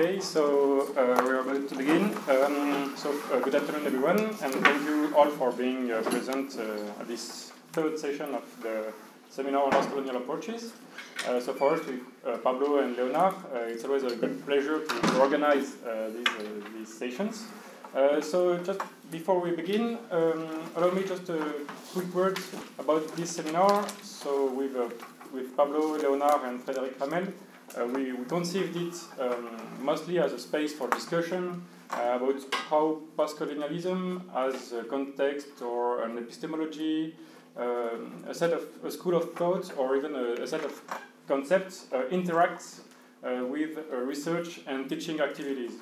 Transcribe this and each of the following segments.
Okay, so uh, we are about to begin. Um, so, uh, good afternoon, everyone, and thank you all for being uh, present uh, at this third session of the seminar on post-colonial approaches. Uh, so, us, with uh, Pablo and Leonard, it's always a great pleasure to organize these, these sessions. so, just before we begin, um, allow me just a quick word about this seminar. So, with, with Pablo, Leonard, and Frédéric Ramel, uh, we, we conceived it um, mostly as a space for discussion uh, about how post-colonialism as a context or an epistemology, um, a set of a school of thought, or even a, a set of concepts uh, interacts uh, with uh, research and teaching activities.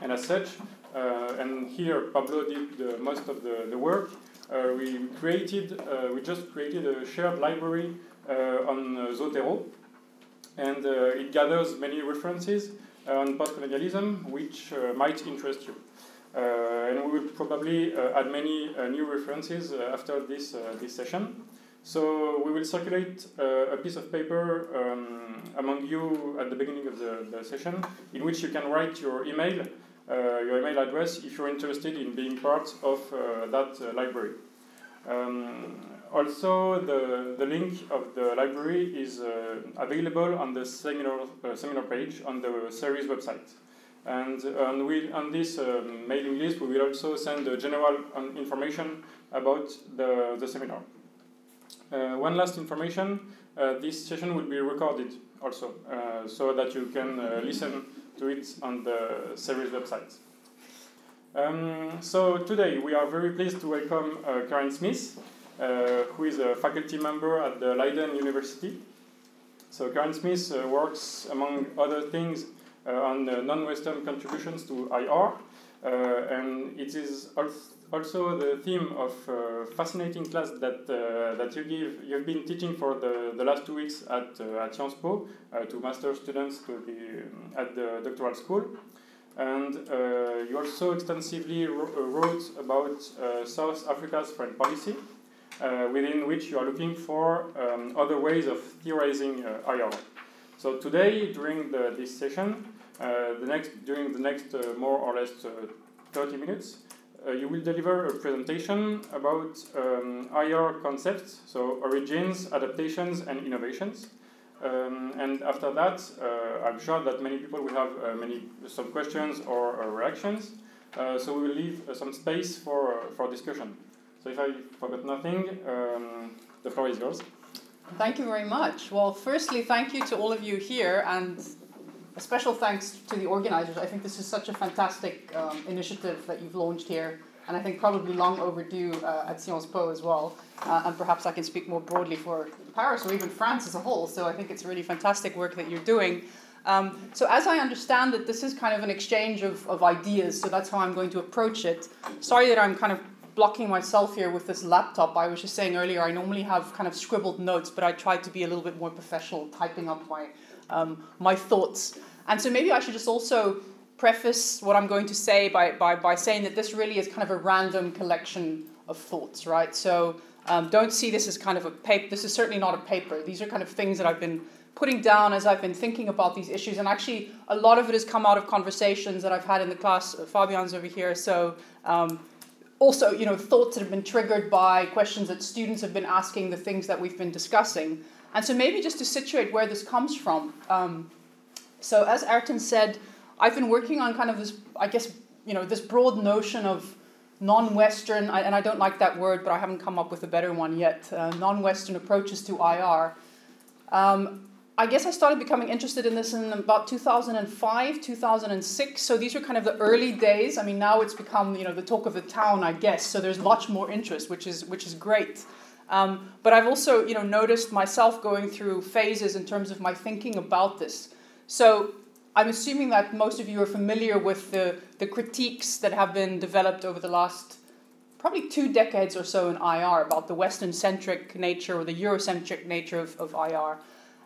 And as such, and here Pablo did the, most of the, the work, we created, we just created a shared library on Zotero, and uh, it gathers many references on postcolonialism which uh, might interest you. Uh, and we will probably add many new references after this, this session. So we will circulate uh, a piece of paper um, among you at the beginning of the, the, session in which you can write your email, uh, your email address if you're interested in being part of uh, that library. Um, also, the, the link of the library is uh, available on the seminar, uh, seminar page on the series website. And on, we, on this mailing list, we will also send the general um, information about the, the seminar. Uh, one last information, uh, this session will be recorded also, uh, so that you can uh, listen to it on the series website. Um, so today we are very pleased to welcome Karen Smith, uh, who is a faculty member at the Leiden University. So Karen Smith uh, works, among other things, uh, on non-Western contributions to IR, and it is also the theme of a fascinating class that that you give. You've been teaching for the, the last two weeks at at Sciences Po to master students to be um, at the doctoral school and uh, you also extensively wrote about uh, South Africa's foreign policy uh, within which you are looking for um, other ways of theorizing uh, IR. So today, during the, this session, uh, the next, during the next more or less 30 minutes, uh, you will deliver a presentation about um, IR concepts, so origins, adaptations, and innovations. Um, and after that, uh, I'm sure that many people will have uh, many some questions or reactions. so we will leave some space for, for discussion. So if I forgot nothing, um, the floor is yours. Thank you very much. Well, firstly, thank you to all of you here, and a special thanks to the organizers. I think this is such a fantastic um, initiative that you've launched here, and I think probably long overdue uh, at Sciences Po as well. Uh, and perhaps I can speak more broadly for Paris or even France as a whole. So I think it's really fantastic work that you're doing. Um, so as I understand it, this is kind of an exchange of, of ideas. So that's how I'm going to approach it. Sorry that I'm kind of blocking myself here with this laptop. I was just saying earlier, I normally have kind of scribbled notes, but I tried to be a little bit more professional, typing up my um, my thoughts. And so maybe I should just also preface what I'm going to say by, by, by saying that this really is kind of a random collection of thoughts, right? So um, don't see this as kind of a paper. This is certainly not a paper. These are kind of things that I've been putting down as I've been thinking about these issues. And actually, a lot of it has come out of conversations that I've had in the class. Fabian's over here, so um, also, you know, thoughts that have been triggered by questions that students have been asking, the things that we've been discussing. And so maybe just to situate where this comes from. Um, so as Ayrton said, I've been working on kind of this, I guess, you know, this broad notion of non-Western, and I don't like that word, but I haven't come up with a better one yet, uh, non-Western approaches to IR. Um, I guess I started becoming interested in this in about 2005, 2006. So these were kind of the early days. I mean, now it's become you know the talk of the town, I guess. So there's much more interest, which is which is great. Um, but I've also you know noticed myself going through phases in terms of my thinking about this. So I'm assuming that most of you are familiar with the the critiques that have been developed over the last probably two decades or so in IR about the Western centric nature or the Eurocentric nature of, of IR.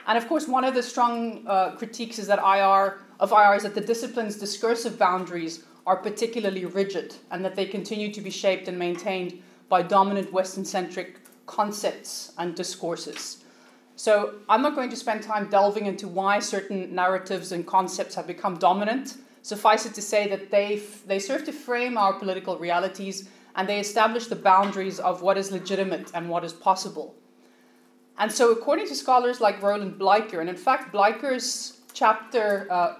And of course, one of the strong uh, critiques is that IR of IR is that the discipline's discursive boundaries are particularly rigid and that they continue to be shaped and maintained by dominant Western centric concepts and discourses. So I'm not going to spend time delving into why certain narratives and concepts have become dominant. Suffice it to say that they, they serve to frame our political realities and they establish the boundaries of what is legitimate and what is possible. And so, according to scholars like Roland Bleiker, and in fact, Bleiker's chapter, uh,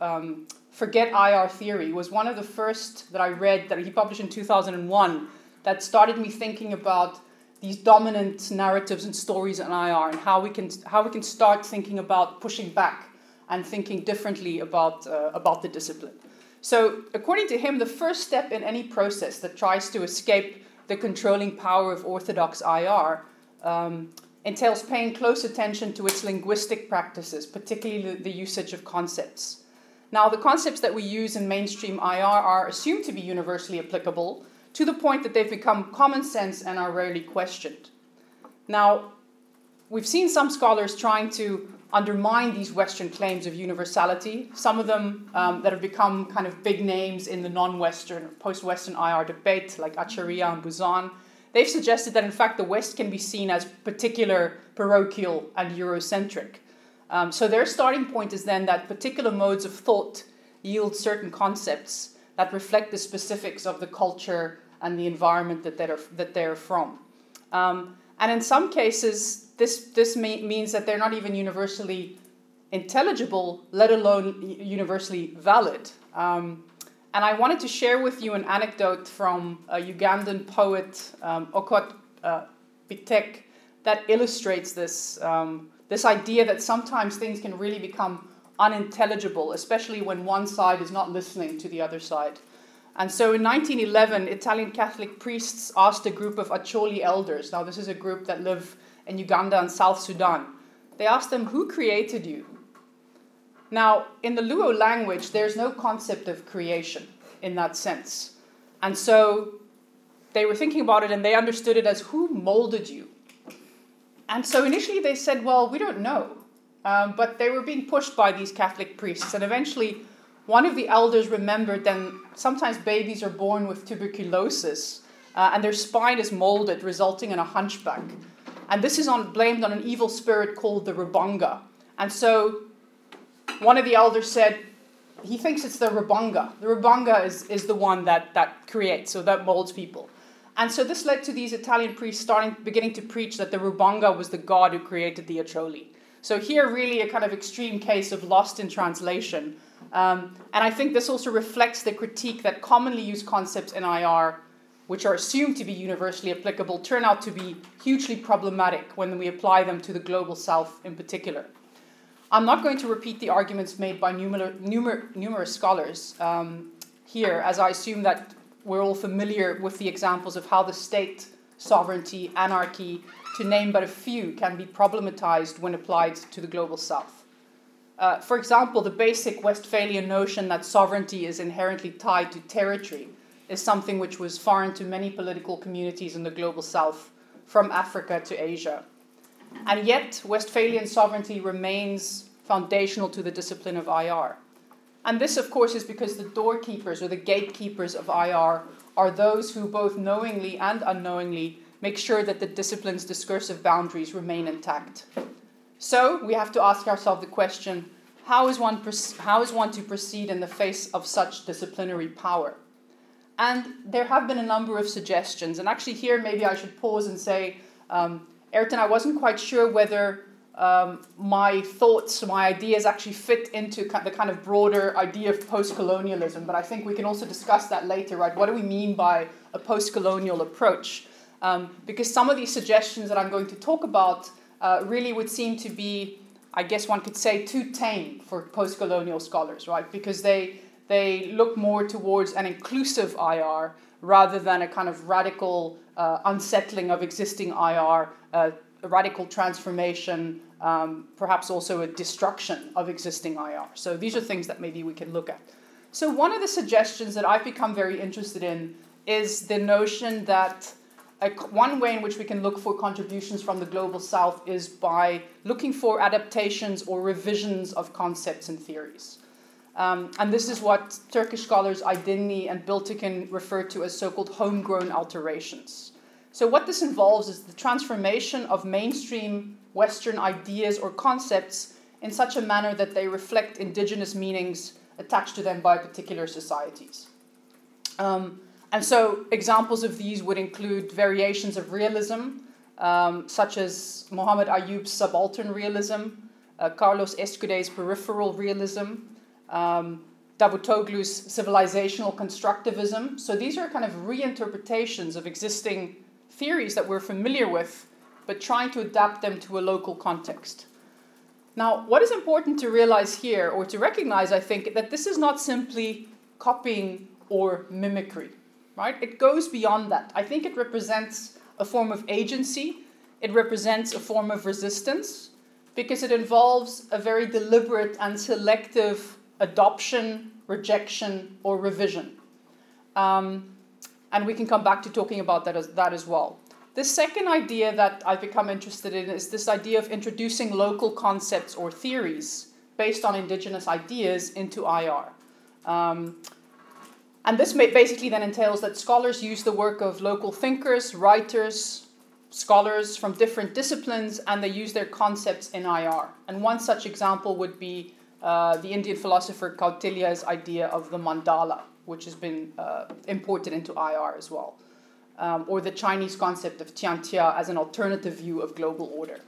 um, Forget IR Theory, was one of the first that I read that he published in 2001 that started me thinking about these dominant narratives and stories in IR and how we can, how we can start thinking about pushing back and thinking differently about, uh, about the discipline. So, according to him, the first step in any process that tries to escape the controlling power of orthodox IR um, entails paying close attention to its linguistic practices, particularly the usage of concepts. Now, the concepts that we use in mainstream IR are assumed to be universally applicable to the point that they've become common sense and are rarely questioned. Now, we've seen some scholars trying to undermine these Western claims of universality, some of them um, that have become kind of big names in the non Western, post Western IR debate, like Acharya and Buzan. They've suggested that in fact the West can be seen as particular, parochial, and Eurocentric. Um, so their starting point is then that particular modes of thought yield certain concepts that reflect the specifics of the culture and the environment that they're, that they're from. Um, and in some cases, this, this may, means that they're not even universally intelligible, let alone universally valid. Um, and I wanted to share with you an anecdote from a Ugandan poet, um, Okot uh, p'Bitek, that illustrates this, um, this idea that sometimes things can really become unintelligible, especially when one side is not listening to the other side. And so in 1911, Italian Catholic priests asked a group of Acholi elders, now this is a group that live in Uganda and South Sudan, they asked them, Who created you? Now, in the Luo language, there's no concept of creation in that sense. And so they were thinking about it and they understood it as who molded you? And so initially they said, well, we don't know. Um, but they were being pushed by these Catholic priests. And eventually, one of the elders remembered that sometimes babies are born with tuberculosis uh, and their spine is molded, resulting in a hunchback. And this is on, blamed on an evil spirit called the Rubanga. And so one of the elders said, he thinks it's the Rubanga. The Rubanga is, is the one that, that creates, so that molds people. And so this led to these Italian priests starting beginning to preach that the Rubanga was the god who created the Acholi. So here, really, a kind of extreme case of lost in translation. Um, and I think this also reflects the critique that commonly used concepts in IR, which are assumed to be universally applicable, turn out to be hugely problematic when we apply them to the global south in particular. I'm not going to repeat the arguments made by numer- numer- numerous scholars um, here, as I assume that we're all familiar with the examples of how the state, sovereignty, anarchy, to name but a few, can be problematized when applied to the global south. Uh, for example, the basic Westphalian notion that sovereignty is inherently tied to territory is something which was foreign to many political communities in the global south, from Africa to Asia. And yet, Westphalian sovereignty remains foundational to the discipline of IR. And this, of course, is because the doorkeepers or the gatekeepers of IR are those who, both knowingly and unknowingly, make sure that the discipline's discursive boundaries remain intact. So, we have to ask ourselves the question how is, one, how is one to proceed in the face of such disciplinary power? And there have been a number of suggestions. And actually, here maybe I should pause and say, um, Ayrton, I wasn't quite sure whether um, my thoughts, my ideas actually fit into the kind of broader idea of post colonialism, but I think we can also discuss that later, right? What do we mean by a post colonial approach? Um, because some of these suggestions that I'm going to talk about uh, really would seem to be, I guess one could say, too tame for post colonial scholars, right? Because they, they look more towards an inclusive IR rather than a kind of radical uh, unsettling of existing IR, a radical transformation, um, perhaps also a destruction of existing IR. So these are things that maybe we can look at. So one of the suggestions that I've become very interested in is the notion that a, one way in which we can look for contributions from the global south is by looking for adaptations or revisions of concepts and theories. Um, and this is what Turkish scholars Aydinli and Biltekin refer to as so called homegrown alterations. So, what this involves is the transformation of mainstream Western ideas or concepts in such a manner that they reflect indigenous meanings attached to them by particular societies. Um, and so, examples of these would include variations of realism, um, such as Muhammad Ayoob's subaltern realism, uh, Carlos Escudé's peripheral realism, um, Davutoglu's civilizational constructivism. So these are kind of reinterpretations of existing theories that we're familiar with, but trying to adapt them to a local context. Now, what is important to realize here, or to recognize, I think, that this is not simply copying or mimicry, right? It goes beyond that. I think it represents a form of agency, it represents a form of resistance, because it involves a very deliberate and selective adoption, rejection, or revision. Um, and we can come back to talking about that as, that as well. The second idea that I've become interested in is this idea of introducing local concepts or theories based on indigenous ideas into IR. Um, and this basically then entails that scholars use the work of local thinkers, writers, scholars from different disciplines, and they use their concepts in IR. And one such example would be uh, the Indian philosopher Kautilya's idea of the mandala, which has been uh, imported into IR as well, um, or the Chinese concept of Tianxia as an alternative view of global order.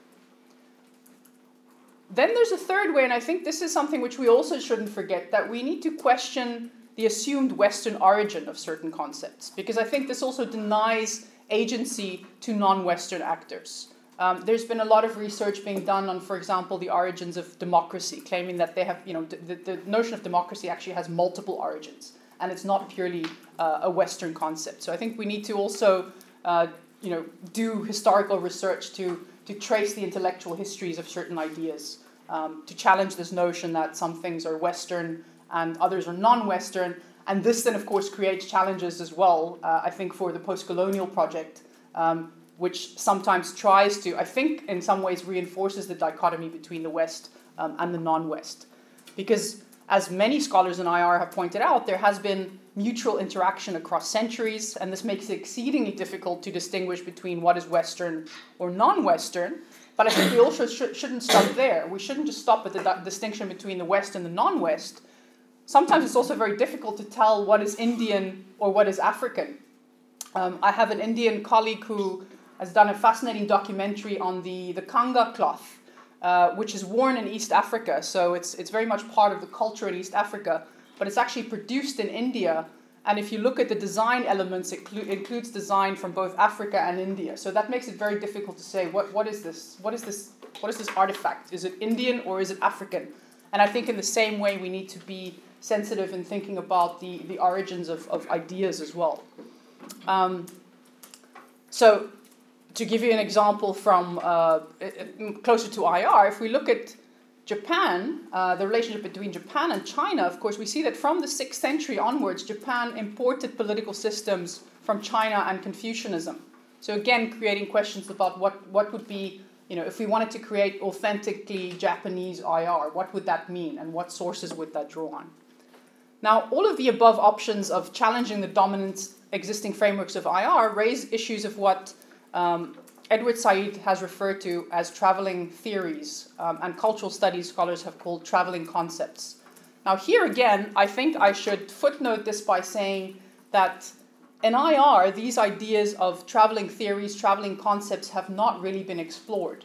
Then there's a third way, and I think this is something which we also shouldn't forget that we need to question the assumed Western origin of certain concepts, because I think this also denies agency to non Western actors. Um, there's been a lot of research being done on, for example, the origins of democracy, claiming that they have, you know, the, the notion of democracy actually has multiple origins, and it's not purely uh, a Western concept. So I think we need to also, uh, you know, do historical research to to trace the intellectual histories of certain ideas, um, to challenge this notion that some things are Western and others are non-Western, and this then, of course, creates challenges as well. Uh, I think for the post-colonial project. Um, which sometimes tries to, I think, in some ways reinforces the dichotomy between the West um, and the non West. Because, as many scholars in IR have pointed out, there has been mutual interaction across centuries, and this makes it exceedingly difficult to distinguish between what is Western or non Western. But I think we also sh- shouldn't stop there. We shouldn't just stop at the di- distinction between the West and the non West. Sometimes it's also very difficult to tell what is Indian or what is African. Um, I have an Indian colleague who has done a fascinating documentary on the, the Kanga cloth, uh, which is worn in East Africa. So it's, it's very much part of the culture in East Africa, but it's actually produced in India. And if you look at the design elements, it clu- includes design from both Africa and India. So that makes it very difficult to say what, what is this? What is this? What is this artifact? Is it Indian or is it African? And I think in the same way we need to be sensitive in thinking about the, the origins of, of ideas as well. Um, so to give you an example from uh, closer to IR, if we look at Japan, uh, the relationship between Japan and China, of course, we see that from the 6th century onwards, Japan imported political systems from China and Confucianism. So, again, creating questions about what, what would be, you know, if we wanted to create authentically Japanese IR, what would that mean and what sources would that draw on? Now, all of the above options of challenging the dominant existing frameworks of IR raise issues of what um, Edward Said has referred to as traveling theories, um, and cultural studies scholars have called traveling concepts. Now, here again, I think I should footnote this by saying that in IR, these ideas of traveling theories, traveling concepts have not really been explored.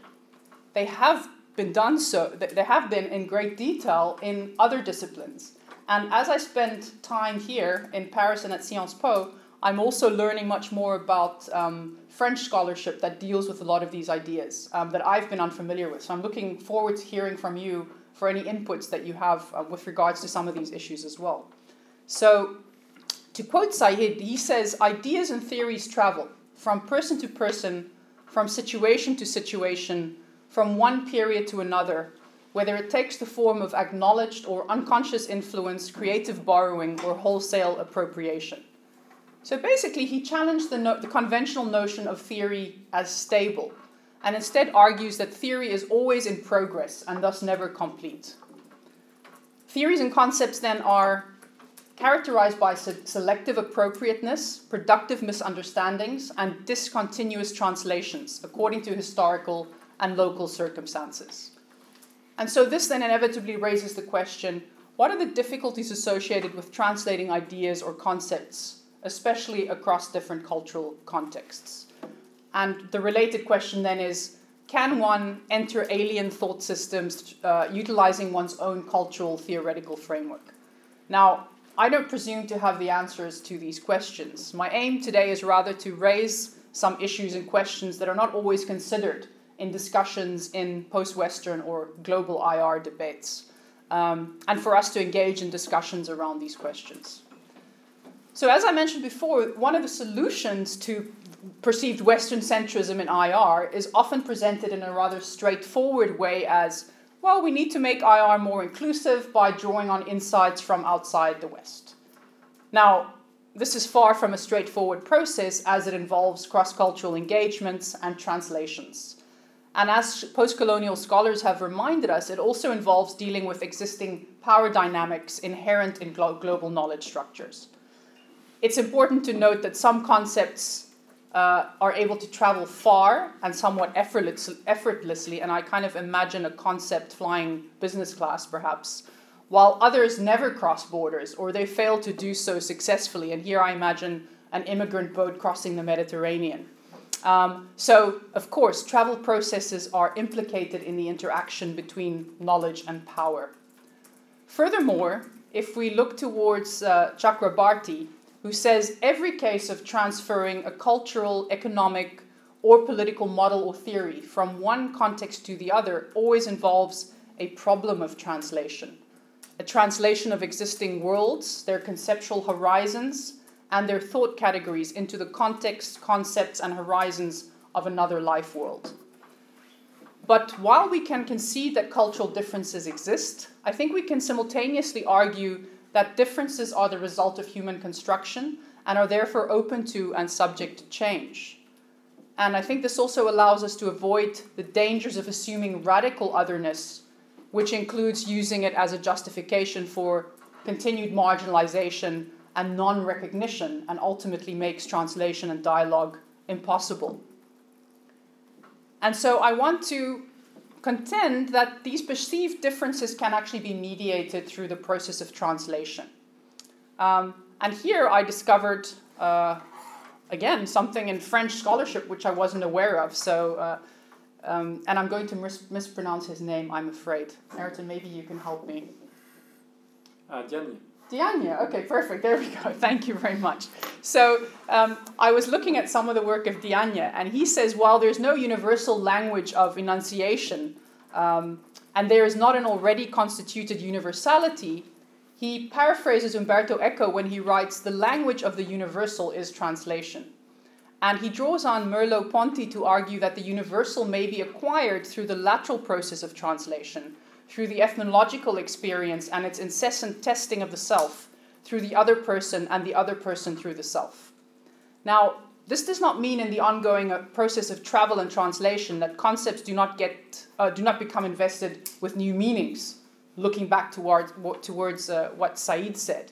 They have been done so, they have been in great detail in other disciplines. And as I spend time here in Paris and at Sciences Po, I'm also learning much more about um, French scholarship that deals with a lot of these ideas um, that I've been unfamiliar with. So I'm looking forward to hearing from you for any inputs that you have uh, with regards to some of these issues as well. So, to quote Said, he says ideas and theories travel from person to person, from situation to situation, from one period to another, whether it takes the form of acknowledged or unconscious influence, creative borrowing, or wholesale appropriation. So basically, he challenged the, no- the conventional notion of theory as stable, and instead argues that theory is always in progress and thus never complete. Theories and concepts then are characterized by se- selective appropriateness, productive misunderstandings, and discontinuous translations according to historical and local circumstances. And so this then inevitably raises the question what are the difficulties associated with translating ideas or concepts, especially across different cultural contexts? And the related question then is can one enter alien thought systems uh, utilizing one's own cultural theoretical framework? Now, I don't presume to have the answers to these questions. My aim today is rather to raise some issues and questions that are not always considered in discussions in post Western or global IR debates, um, and for us to engage in discussions around these questions. So, as I mentioned before, one of the solutions to perceived Western centrism in IR is often presented in a rather straightforward way as well, we need to make IR more inclusive by drawing on insights from outside the West. Now, this is far from a straightforward process as it involves cross cultural engagements and translations. And as post colonial scholars have reminded us, it also involves dealing with existing power dynamics inherent in glo- global knowledge structures. It's important to note that some concepts uh, are able to travel far and somewhat effortless, effortlessly, and I kind of imagine a concept flying business class perhaps, while others never cross borders or they fail to do so successfully. And here I imagine an immigrant boat crossing the Mediterranean. Um, so, of course, travel processes are implicated in the interaction between knowledge and power. Furthermore, if we look towards uh, Chakrabarty, who says every case of transferring a cultural, economic, or political model or theory from one context to the other always involves a problem of translation. A translation of existing worlds, their conceptual horizons, and their thought categories into the context, concepts, and horizons of another life world. But while we can concede that cultural differences exist, I think we can simultaneously argue that differences are the result of human construction and are therefore open to and subject to change. And I think this also allows us to avoid the dangers of assuming radical otherness, which includes using it as a justification for continued marginalization and non recognition, and ultimately makes translation and dialogue impossible. And so I want to contend that these perceived differences can actually be mediated through the process of translation. Um, and here I discovered, uh, again, something in French scholarship which I wasn't aware of. So, uh, um, and I'm going to mis- mispronounce his name, I'm afraid. Ayrton, maybe you can help me. Uh, Diagne. Diagne, okay, perfect. There we go. Thank you very much. So um, I was looking at some of the work of Diagne, and he says while there's no universal language of enunciation, um, and there is not an already constituted universality, he paraphrases Umberto Eco when he writes, The language of the universal is translation. And he draws on Merleau Ponty to argue that the universal may be acquired through the lateral process of translation, through the ethnological experience and its incessant testing of the self, through the other person and the other person through the self. Now, this does not mean in the ongoing uh, process of travel and translation that concepts do not get uh, do not become invested with new meanings, looking back towards towards uh, what Said said.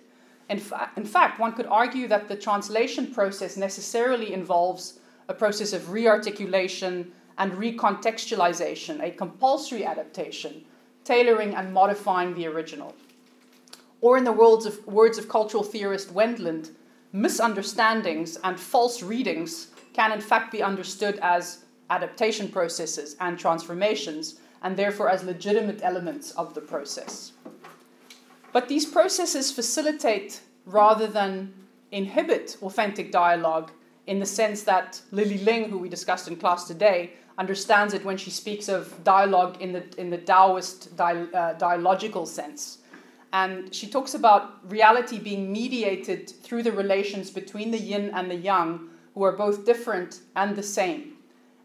In, fa- in fact, one could argue that the translation process necessarily involves a process of rearticulation and recontextualization, a compulsory adaptation, tailoring and modifying the original. Or, in the words of, words of cultural theorist Wendland, misunderstandings and false readings can in fact be understood as adaptation processes and transformations, and therefore as legitimate elements of the process. But these processes facilitate rather than inhibit authentic dialogue in the sense that Lily Ling, who we discussed in class today, understands it when she speaks of dialogue in the, in the Taoist di- uh, dialogical sense. And she talks about reality being mediated through the relations between the yin and the yang, who are both different and the same.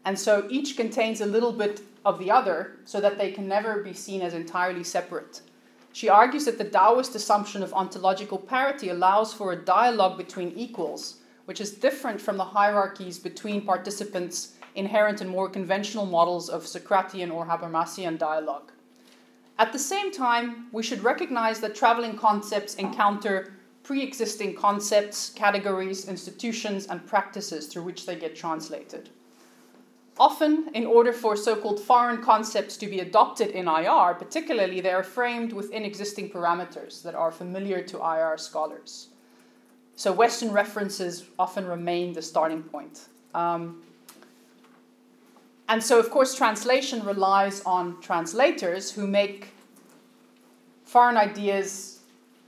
And so each contains a little bit of the other, so that they can never be seen as entirely separate. She argues that the Taoist assumption of ontological parity allows for a dialogue between equals, which is different from the hierarchies between participants inherent in more conventional models of Socratean or Habermasian dialogue. At the same time, we should recognize that traveling concepts encounter pre existing concepts, categories, institutions, and practices through which they get translated. Often, in order for so called foreign concepts to be adopted in IR, particularly, they are framed within existing parameters that are familiar to IR scholars. So, Western references often remain the starting point. Um, and so, of course, translation relies on translators who make foreign ideas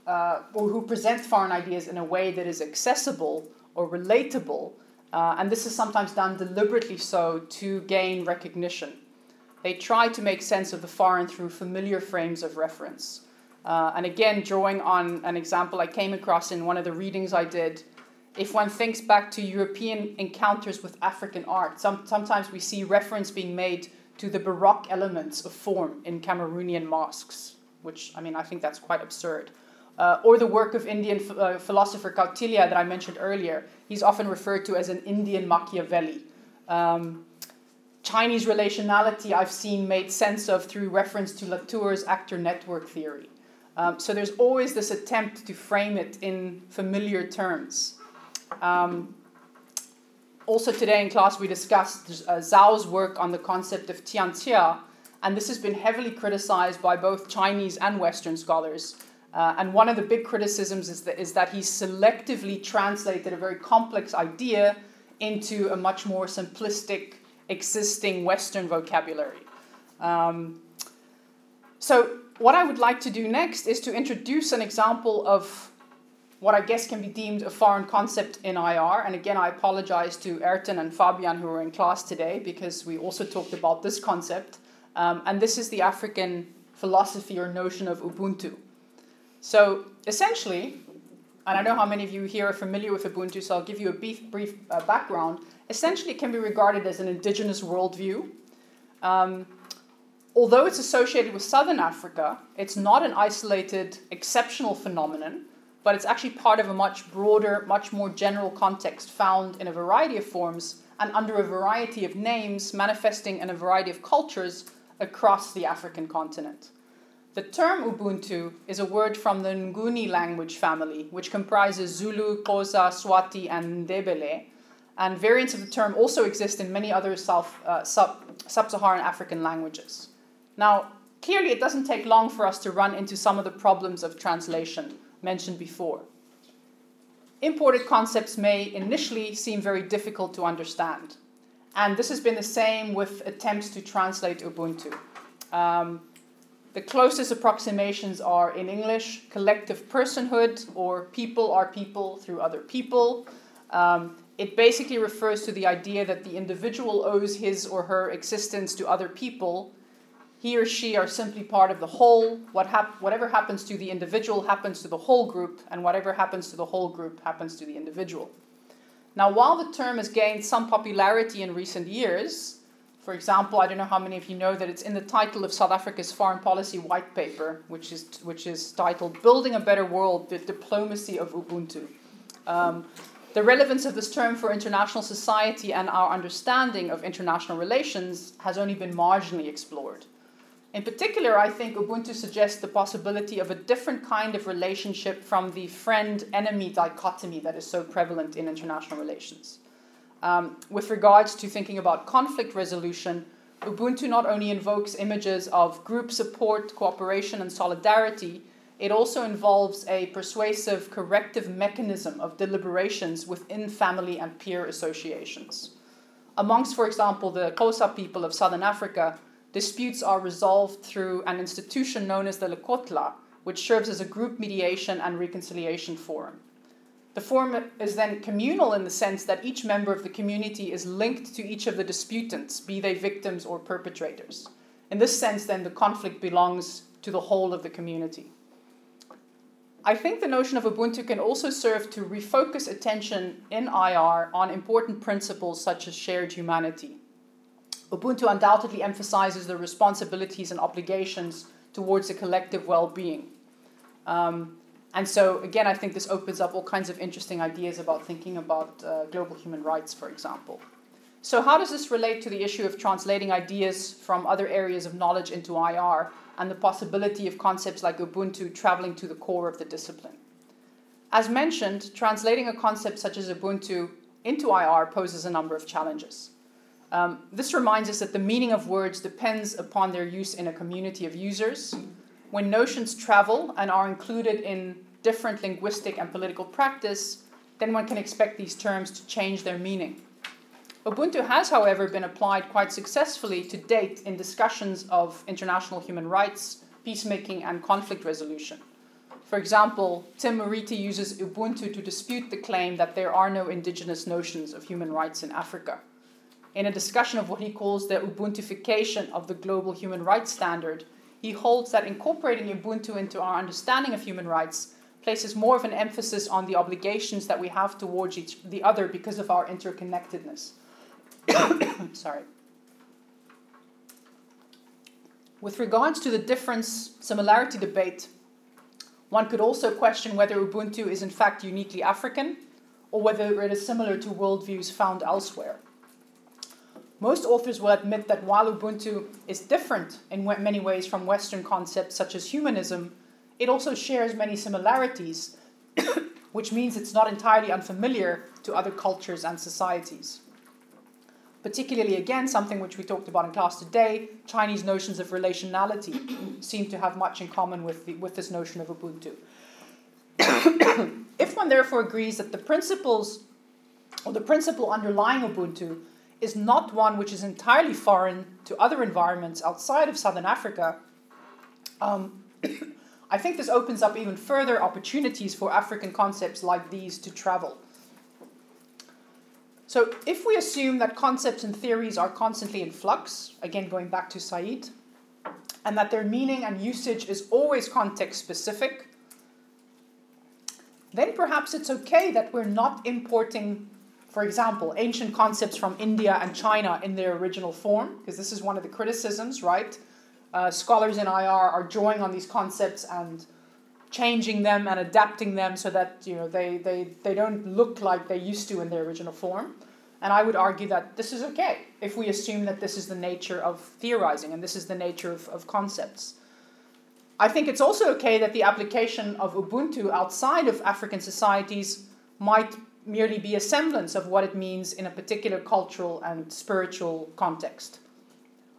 uh, or who present foreign ideas in a way that is accessible or relatable uh, and this is sometimes done deliberately so to gain recognition. They try to make sense of the foreign through familiar frames of reference. Uh, and again, drawing on an example I came across in one of the readings I did, if one thinks back to European encounters with African art, some, sometimes we see reference being made to the Baroque elements of form in Cameroonian mosques, which, I mean, I think that's quite absurd uh, or the work of Indian uh, philosopher Kautilya that I mentioned earlier. He's often referred to as an Indian Machiavelli. Um, Chinese relationality I've seen made sense of through reference to Latour's actor network theory. Um, so there's always this attempt to frame it in familiar terms. Um, also today in class we discussed uh, Zhao's work on the concept of tianxia, and this has been heavily criticized by both Chinese and Western scholars. Uh, and one of the big criticisms is that, is that he selectively translated a very complex idea into a much more simplistic, existing Western vocabulary. Um, so, what I would like to do next is to introduce an example of what I guess can be deemed a foreign concept in IR. And again, I apologize to Ayrton and Fabian who were in class today because we also talked about this concept. Um, and this is the African philosophy or notion of Ubuntu. So essentially, and I know how many of you here are familiar with Ubuntu, so I'll give you a brief, brief uh, background. Essentially, it can be regarded as an indigenous worldview. Um, although it's associated with southern Africa, it's not an isolated, exceptional phenomenon, but it's actually part of a much broader, much more general context found in a variety of forms and under a variety of names manifesting in a variety of cultures across the African continent. The term Ubuntu is a word from the Nguni language family, which comprises Zulu, Xhosa, Swati, and Ndebele. And variants of the term also exist in many other South, uh, sub Saharan African languages. Now, clearly, it doesn't take long for us to run into some of the problems of translation mentioned before. Imported concepts may initially seem very difficult to understand. And this has been the same with attempts to translate Ubuntu. Um, the closest approximations are in English collective personhood or people are people through other people. Um, it basically refers to the idea that the individual owes his or her existence to other people. He or she are simply part of the whole. What hap- whatever happens to the individual happens to the whole group, and whatever happens to the whole group happens to the individual. Now, while the term has gained some popularity in recent years, for example, I don't know how many of you know that it's in the title of South Africa's foreign policy white paper, which is, which is titled Building a Better World The Diplomacy of Ubuntu. Um, the relevance of this term for international society and our understanding of international relations has only been marginally explored. In particular, I think Ubuntu suggests the possibility of a different kind of relationship from the friend enemy dichotomy that is so prevalent in international relations. Um, with regards to thinking about conflict resolution, Ubuntu not only invokes images of group support, cooperation, and solidarity, it also involves a persuasive corrective mechanism of deliberations within family and peer associations. Amongst, for example, the Xhosa people of southern Africa, disputes are resolved through an institution known as the Lekgotla, which serves as a group mediation and reconciliation forum. The forum is then communal in the sense that each member of the community is linked to each of the disputants, be they victims or perpetrators. In this sense, then, the conflict belongs to the whole of the community. I think the notion of Ubuntu can also serve to refocus attention in IR on important principles such as shared humanity. Ubuntu undoubtedly emphasizes the responsibilities and obligations towards the collective well being. Um, and so, again, I think this opens up all kinds of interesting ideas about thinking about uh, global human rights, for example. So, how does this relate to the issue of translating ideas from other areas of knowledge into IR and the possibility of concepts like Ubuntu traveling to the core of the discipline? As mentioned, translating a concept such as Ubuntu into IR poses a number of challenges. Um, this reminds us that the meaning of words depends upon their use in a community of users. When notions travel and are included in different linguistic and political practice, then one can expect these terms to change their meaning. Ubuntu has, however, been applied quite successfully to date in discussions of international human rights, peacemaking, and conflict resolution. For example, Tim Murithi uses Ubuntu to dispute the claim that there are no indigenous notions of human rights in Africa. In a discussion of what he calls the Ubuntuification of the global human rights standard, he holds that incorporating Ubuntu into our understanding of human rights places more of an emphasis on the obligations that we have towards each the other because of our interconnectedness. Sorry. With regards to the difference similarity debate, one could also question whether Ubuntu is in fact uniquely African or whether it is similar to worldviews found elsewhere. Most authors will admit that while Ubuntu is different in many ways from Western concepts such as humanism, it also shares many similarities, which means it's not entirely unfamiliar to other cultures and societies. Particularly, again, something which we talked about in class today Chinese notions of relationality seem to have much in common with, the, with this notion of Ubuntu. if one therefore agrees that the principles or the principle underlying Ubuntu is not one which is entirely foreign to other environments outside of southern Africa, um, I think this opens up even further opportunities for African concepts like these to travel. So, if we assume that concepts and theories are constantly in flux, again going back to Said, and that their meaning and usage is always context specific, then perhaps it's okay that we're not importing, for example, ancient concepts from India and China in their original form, because this is one of the criticisms, right? uh, scholars in IR are drawing on these concepts and changing them and adapting them so that you know they, they, they don't look like they used to in their original form. And I would argue that this is okay if we assume that this is the nature of theorizing and this is the nature of, of concepts. I think it's also okay that the application of Ubuntu outside of African societies might merely be a semblance of what it means in a particular cultural and spiritual context.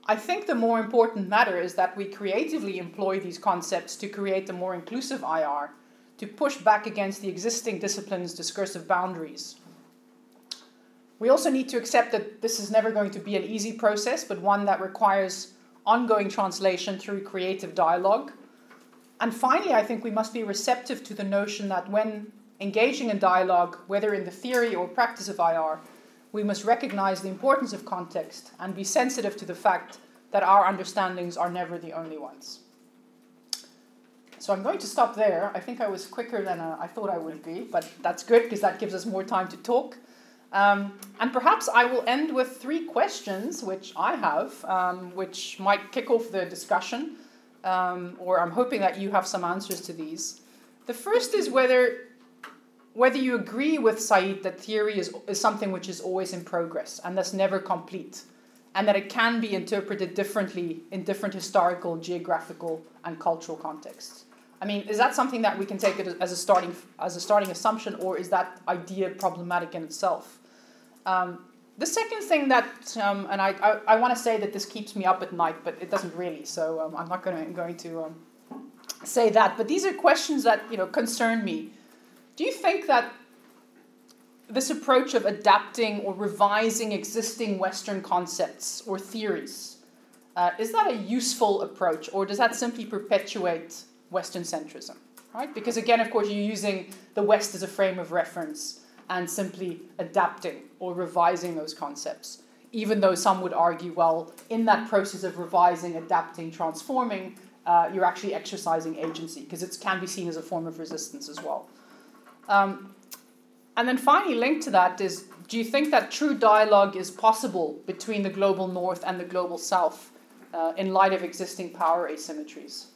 I think the more important matter is that we creatively employ these concepts to create a more inclusive IR, to push back against the existing discipline's discursive boundaries. We also need to accept that this is never going to be an easy process, but one that requires ongoing translation through creative dialogue. And finally, I think we must be receptive to the notion that when engaging in dialogue, whether in the theory or practice of IR, we must recognize the importance of context and be sensitive to the fact that our understandings are never the only ones. So I'm going to stop there. I think I was quicker than uh, I thought I would be, but that's good because that gives us more time to talk. Um, and perhaps I will end with three questions, which I have, um, which might kick off the discussion, um, or I'm hoping that you have some answers to these. The first is whether whether you agree with Said that theory is, is something which is always in progress and thus never complete, and that it can be interpreted differently in different historical, geographical, and cultural contexts. I mean, is that something that we can take it as a starting as a starting assumption, or is that idea problematic in itself? Um, the second thing that, um, and I, I, I want to say that this keeps me up at night, but it doesn't really, so um, I'm not gonna, going to um, say that. But these are questions that you know concern me do you think that this approach of adapting or revising existing Western concepts or theories, uh, is that a useful approach or does that simply perpetuate Western centrism? Right? Because again, of course, you're using the West as a frame of reference and simply adapting or revising those concepts. Even though some would argue, well, in that process of revising, adapting, transforming, uh, you're actually exercising agency because it can be seen as a form of resistance as well. Um, and then finally, linked to that is do you think that true dialogue is possible between the global north and the global south uh, in light of existing power asymmetries?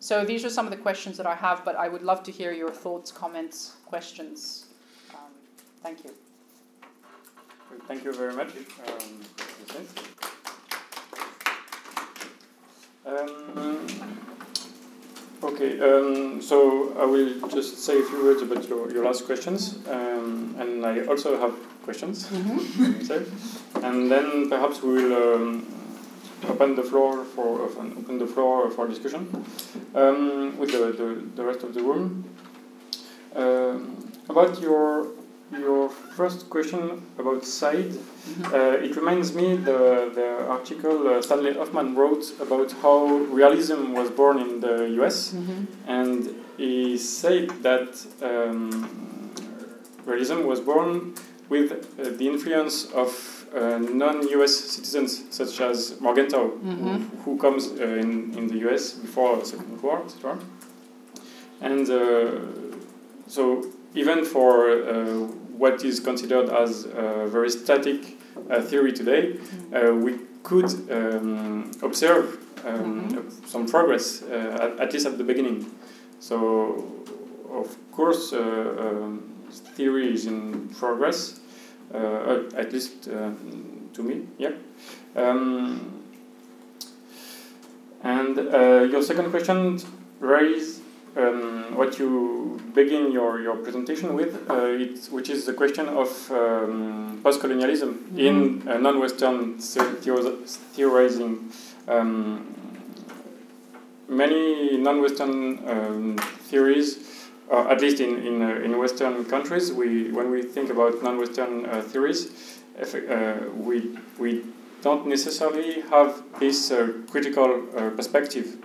So these are some of the questions that I have, but I would love to hear your thoughts, comments, questions. Um, thank you. Thank you very much. Um, um, Okay, um, so I will just say a few words about your, your last questions, um, and I also have questions, Mm-hmm. and then perhaps we will um, open the floor for open the floor for discussion um, with the, the, the rest of the room. Um, about your your first question about Said, uh, it reminds me the, the article uh, Stanley Hoffmann wrote about how realism was born in the US, Mm-hmm. and he said that um, realism was born with uh, the influence of uh, non-US citizens such as Morgenthau, Mhm. who, who comes uh, in, in the US before the Second World War, etc. And uh, so even for uh, what is considered as a very static uh, theory today, uh, we could um, observe um, Mhm. some progress, uh, at, at least at the beginning. So, of course, uh, um, theory is in progress, at least uh, to me, yeah. Um, and uh, your second question raised um, what you begin your, your presentation with, uh, it, which is the question of um, post-colonialism in uh, non-Western theorizing. Um, many non-Western um, theories, uh, at least in in, uh, in Western countries, we when we think about non-Western uh, theories, if, uh, we we don't necessarily have this uh, critical uh, perspective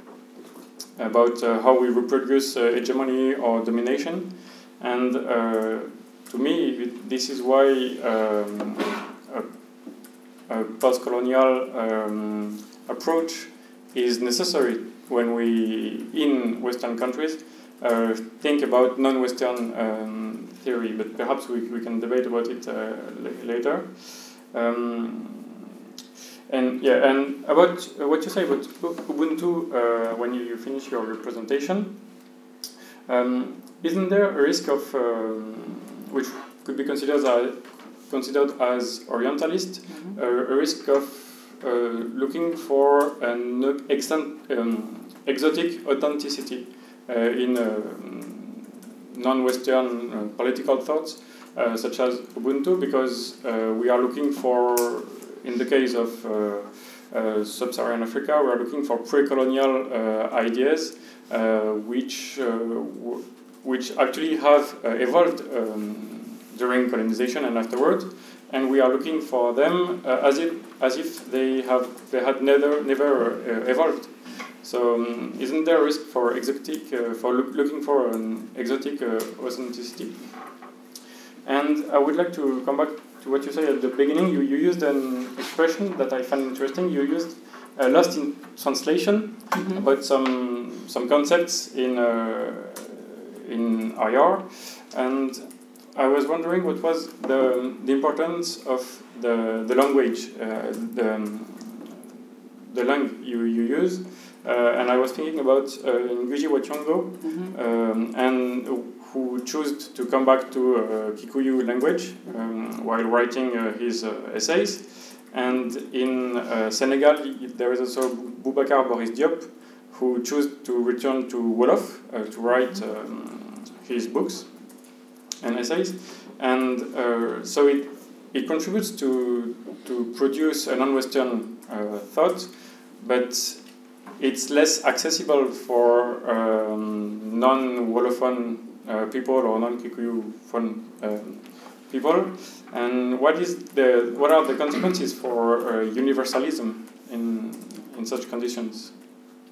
about uh, how we reproduce uh, hegemony or domination, and uh, to me, it- this is why um, a, a post-colonial um, approach is necessary when we, in Western countries, uh, think about non-Western um, theory. But perhaps we, we can debate about it uh, la- later. Um, and yeah, and about uh, what you say about Ubuntu uh, when you, you finish your, your presentation, um, isn't there a risk of um, which could be considered as considered as Orientalist, Mm-hmm. a, a risk of uh, looking for an extent, um, exotic authenticity uh, in um, non-Western uh, political thoughts, uh, such as Ubuntu, because uh, we are looking for, in the case of uh, uh, sub-Saharan Africa, we are looking for pre-colonial uh, ideas, which w- which actually have evolved um, during colonization and afterwards, and we are looking for them as if as if they have they had never never evolved. So um, isn't there a risk for exotic uh, for loo- looking for an exotic uh, authenticity? And I would like to come back to what you said at the beginning. You, you used an expression that I find interesting. You used uh, lost in translation Mm-hmm. about some some concepts in uh, in IR, and I was wondering what was the the importance of the the language, uh, the um, the language you you use, uh, and I was thinking about uh, Ngugi wa Thiong'o, Mm-hmm. um, and who chose to come back to uh, Kikuyu language um, while writing uh, his uh, essays. And in Senegal, there is also Boubacar Boris Diop, who chose to return to Wolof to write um, his books and essays. And so it, it contributes to, to produce a non-Western uh, thought, but it's less accessible for um, non-Wolophone uh, people or non-Kikuyu phone um, people. And what is the what are the consequences for uh, universalism in in such conditions,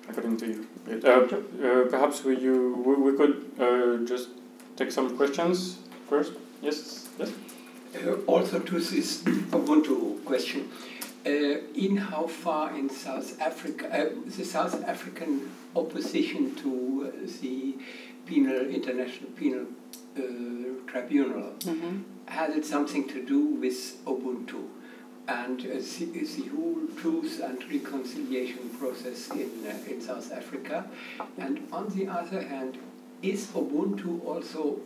according to you? Uh, uh, perhaps we you we, we could uh, just take some questions first. Yes. Yes. Uh, also to this Ubuntu question, uh, in how far in South Africa, uh, the South African opposition to uh, the penal International Penal uh, Tribunal Mm-hmm. has it something to do with Ubuntu? And uh, the, the whole truth and reconciliation process in uh, in South Africa, and on the other hand, is Ubuntu also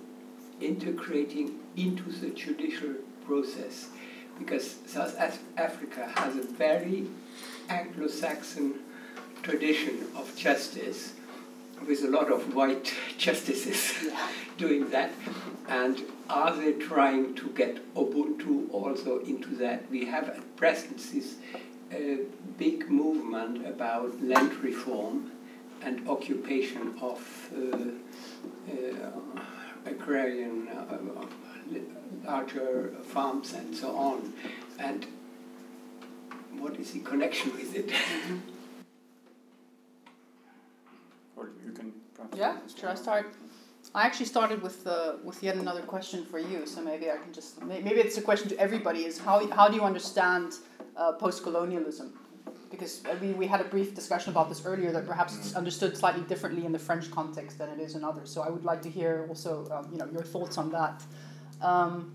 integrating into the judicial process? Because South Af- Africa has a very Anglo-Saxon tradition of justice with a lot of white justices doing that. And are they trying to get Ubuntu also into that? We have at present this uh, big movement about land reform and occupation of uh, uh, agrarian uh, larger farms and so on. And what is the connection with it? or you can yeah, should I start? I actually started with uh, with yet another question for you, so maybe I can just maybe it's a question to everybody: is how how do you understand uh, post colonialism? Because I mean, we had a brief discussion about this earlier that perhaps it's understood slightly differently in the French context than it is in others. So I would like to hear also um, you know your thoughts on that. Um,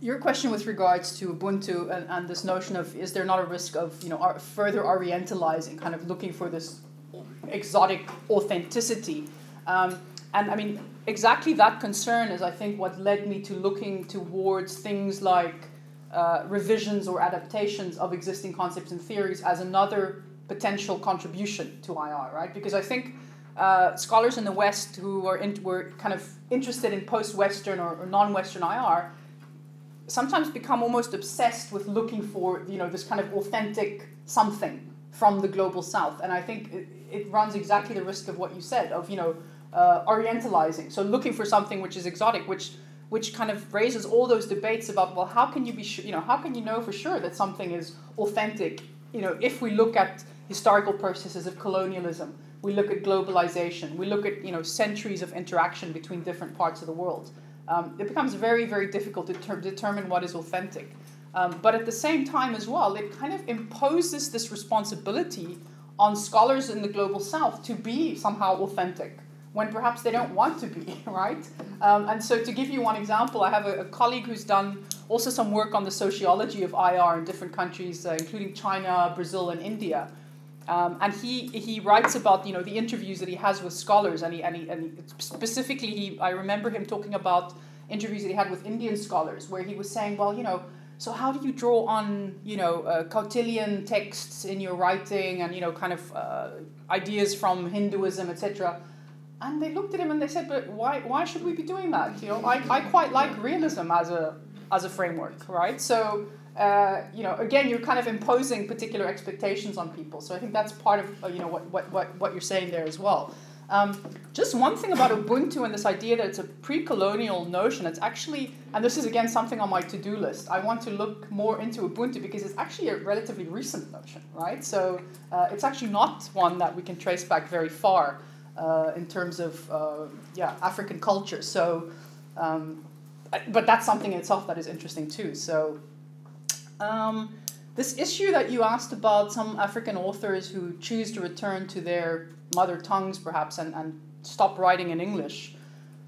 your question with regards to Ubuntu and, and this notion of is there not a risk of you know further orientalizing, kind of looking for this exotic authenticity? Um, and I mean, exactly that concern is, I think, what led me to looking towards things like uh, revisions or adaptations of existing concepts and theories as another potential contribution to IR, right? Because I think uh, scholars in the West who are in, were kind of interested in post-Western or, or non-Western IR sometimes become almost obsessed with looking for you know this kind of authentic something from the global South, and I think it, runs exactly the risk of what you said of you know uh, orientalizing. So looking for something which is exotic, which which kind of raises all those debates about well, how can you be sure, you know how can you know for sure that something is authentic? You know, if we look at historical processes of colonialism, we look at globalization, we look at you know centuries of interaction between different parts of the world. Um, it becomes very very difficult to ter- determine what is authentic. Um, but at the same time as well, it kind of imposes this responsibility on scholars in the global south to be somehow authentic when perhaps they don't want to be, right? Um, and so, to give you one example, I have a, a, colleague who's done also some work on the sociology of IR in different countries, uh, including China, Brazil, and India. Um, and he, he writes about you know the interviews that he has with scholars, and he, and, he, and he, specifically he, I remember him talking about interviews that he had with Indian scholars, where he was saying, well, you know, so how do you draw on you know uh, texts in your writing, and you know kind of uh, ideas from Hinduism, etc. And they looked at him and they said, but why, why should we be doing that? You know, I, I quite like realism as a, as a framework, right? So, uh, you know, again, you're kind of imposing particular expectations on people. So I think that's part of, uh, you know, what, what, what, what you're saying there as well. Um, just one thing about Ubuntu and this idea that it's a pre-colonial notion. It's actually, and this is again something on my to-do list. I want to look more into Ubuntu because it's actually a relatively recent notion, right? So uh, it's actually not one that we can trace back very far uh, in terms of uh, yeah African culture. So, um, but that's something in itself that is interesting too. So, um, this issue that you asked about some African authors who choose to return to their mother tongues, perhaps, and, and stop writing in English.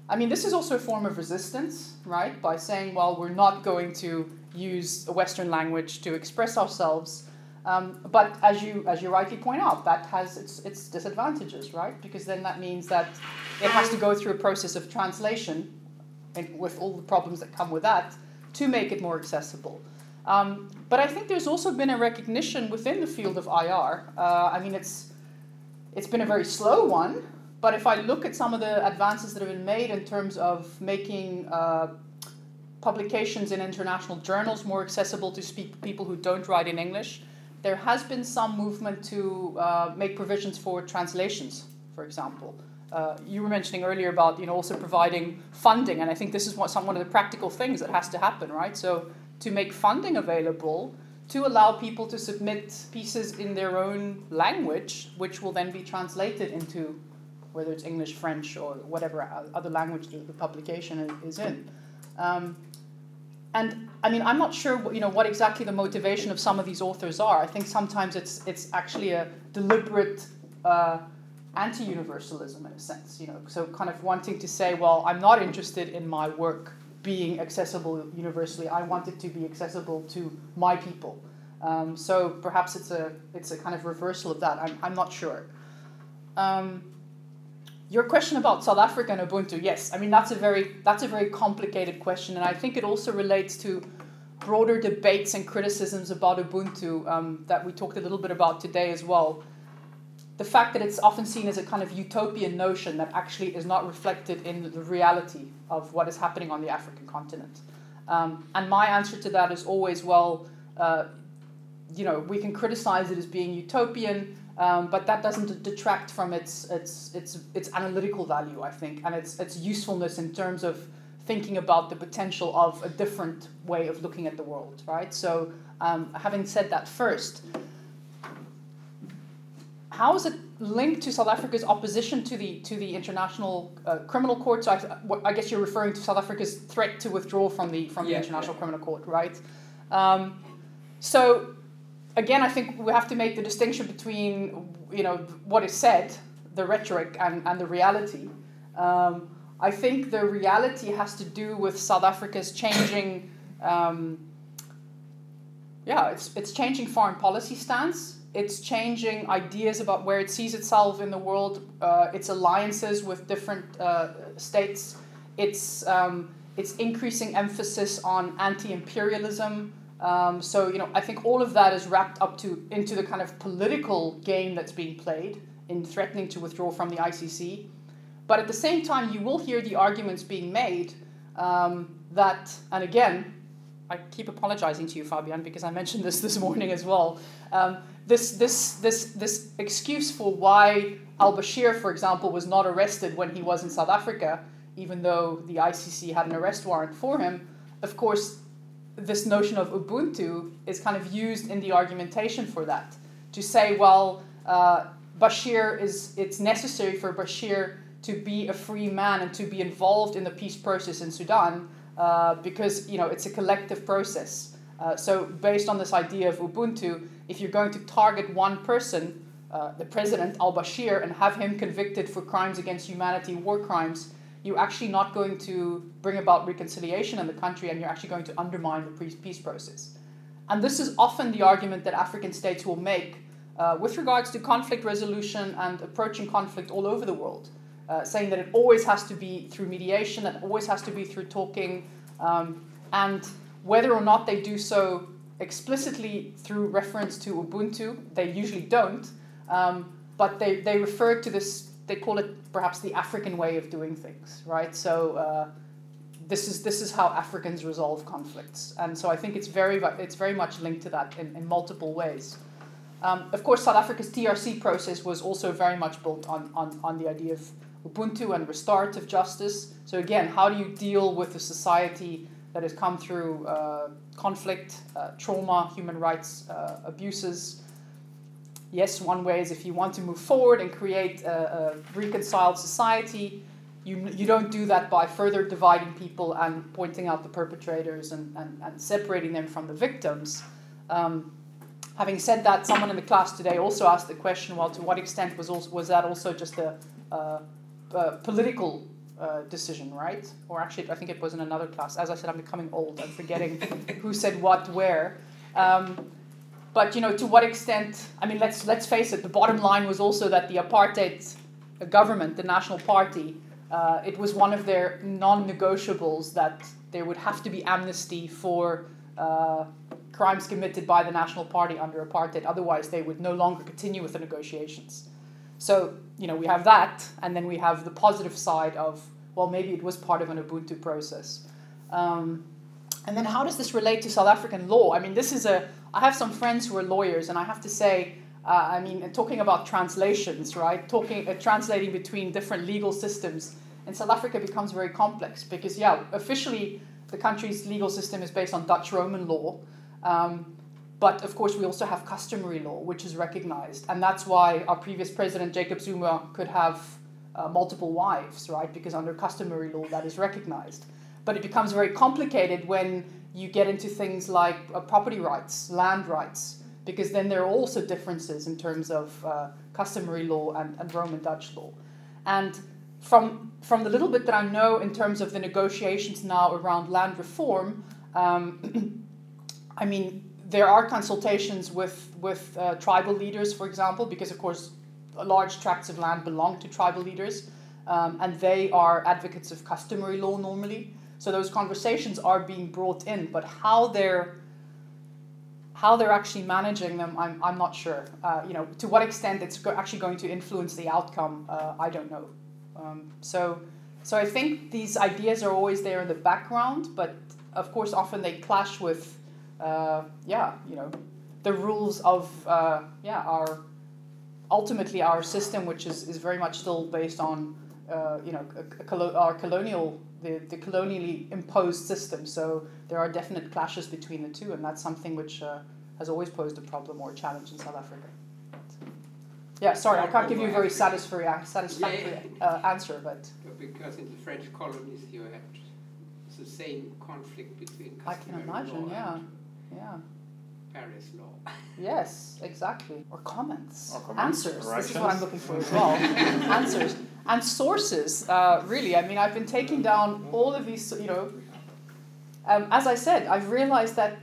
I mean, this is also a form of resistance, right? By saying, well, we're not going to use a Western language to express ourselves. Um, but as you as you rightly point out, that has its its disadvantages, right? Because then that means that it has to go through a process of translation, and with all the problems that come with that, to make it more accessible. Um, but I think there's also been a recognition within the field of IR. Uh, I mean, it's it's been a very slow one, but if I look at some of the advances that have been made in terms of making uh, publications in international journals more accessible to speak people who don't write in English there has been some movement to uh, make provisions for translations, for example. Uh, you were mentioning earlier about you know also providing funding, and I think this is what some one of the practical things that has to happen, right? So to make funding available to allow people to submit pieces in their own language, which will then be translated into whether it's English, French, or whatever other language the, the publication is in. Um, and I mean, I'm not sure, you know, what exactly the motivation of some of these authors are. I think sometimes it's it's actually a deliberate uh, anti-universalism in a sense, you know. So kind of wanting to say, well, I'm not interested in my work being accessible universally. I want it to be accessible to my people. Um, so perhaps it's a it's a kind of reversal of that. I'm I'm not sure. Um, your question about South Africa and Ubuntu, yes, I mean that's a very that's a very complicated question, and I think it also relates to broader debates and criticisms about Ubuntu um, that we talked a little bit about today as well. The fact that it's often seen as a kind of utopian notion that actually is not reflected in the reality of what is happening on the African continent. Um, and my answer to that is always, well, uh, you know, we can criticize it as being utopian, um, but that doesn't detract from its, its, its, its analytical value, I think, and its, its usefulness in terms of thinking about the potential of a different way of looking at the world, right? So, um, having said that first, how is it linked to South Africa's opposition to the to the International uh, Criminal Court? So I, I, guess you're referring to South Africa's threat to withdraw from the from yeah, the International yeah. Criminal Court, right? Um, so again, I think we have to make the distinction between you know what is said, the rhetoric, and, and the reality. Um, I think the reality has to do with South Africa's changing. Um, yeah, it's it's changing foreign policy stance it's changing ideas about where it sees itself in the world, uh, its alliances with different uh, states, its, um, its increasing emphasis on anti-imperialism. Um, so you know, I think all of that is wrapped up to into the kind of political game that's being played in threatening to withdraw from the ICC. But at the same time, you will hear the arguments being made um, that, and again, I keep apologizing to you, Fabian, because I mentioned this this morning as well. Um, this, this, this, this excuse for why al Bashir, for example, was not arrested when he was in South Africa, even though the ICC had an arrest warrant for him, of course, this notion of Ubuntu is kind of used in the argumentation for that. To say, well, uh, Bashir is, it's necessary for Bashir to be a free man and to be involved in the peace process in Sudan uh, because, you know, it's a collective process. Uh, so based on this idea of Ubuntu, if you're going to target one person, uh, the president al-Bashir, and have him convicted for crimes against humanity, war crimes, you're actually not going to bring about reconciliation in the country, and you're actually going to undermine the peace process. And this is often the argument that African states will make uh, with regards to conflict resolution and approaching conflict all over the world, uh, saying that it always has to be through mediation, it always has to be through talking, um, and whether or not they do so explicitly through reference to Ubuntu. They usually don't, um, but they, they refer to this, they call it perhaps the African way of doing things, right? So uh, this, is, this is how Africans resolve conflicts. And so I think it's very, it's very much linked to that in, in multiple ways. Um, of course, South Africa's TRC process was also very much built on, on, on the idea of Ubuntu and restorative justice. So again, how do you deal with a society that has come through uh, conflict, uh, trauma, human rights uh, abuses. Yes, one way is if you want to move forward and create a, a reconciled society, you, you don't do that by further dividing people and pointing out the perpetrators and, and, and separating them from the victims. Um, having said that, someone in the class today also asked the question well, to what extent was, also, was that also just a, uh, political uh, decision, right? Or actually, I think it was in another class. As I said, I'm becoming old. I'm forgetting who said what where. Um, but you know, to what extent? I mean, let's let's face it. The bottom line was also that the apartheid government, the National Party, uh, it was one of their non-negotiables that there would have to be amnesty for uh, crimes committed by the National Party under apartheid. Otherwise, they would no longer continue with the negotiations. So, you know, we have that, and then we have the positive side of, well, maybe it was part of an Ubuntu process. Um, and then how does this relate to South African law? I mean, this is a, I have some friends who are lawyers, and I have to say, uh, I mean, talking about translations, right? Talking, uh, translating between different legal systems in South Africa becomes very complex because, yeah, officially the country's legal system is based on Dutch Roman law. Um, but of course, we also have customary law, which is recognized. And that's why our previous president, Jacob Zuma, could have uh, multiple wives, right? Because under customary law, that is recognized. But it becomes very complicated when you get into things like uh, property rights, land rights, because then there are also differences in terms of uh, customary law and, and Roman Dutch law. And from, from the little bit that I know in terms of the negotiations now around land reform, um, I mean, there are consultations with, with uh, tribal leaders, for example, because of course large tracts of land belong to tribal leaders, um, and they are advocates of customary law normally. So those conversations are being brought in, but how they're how they're actually managing them, I'm, I'm not sure. Uh, you know, to what extent it's go- actually going to influence the outcome, uh, I don't know. Um, so, so I think these ideas are always there in the background, but of course, often they clash with, uh, yeah, you know, the rules of, uh, yeah, our ultimately our system, which is, is very much still based on, uh, you know, a, a, our colonial the, the colonially imposed system. So there are definite clashes between the two, and that's something which uh, has always posed a problem or a challenge in South Africa. Yeah, sorry, I can't give you a very satisfactory, satisfactory uh, answer, but because in the French colonies you had the same conflict between I can imagine, yeah, yeah. Paris law. Yes, exactly. Or comments, or comments answers. Or this is what I'm looking for as well. answers and sources. Uh, really, I mean, I've been taking down all of these. You know, um, as I said, I've realized that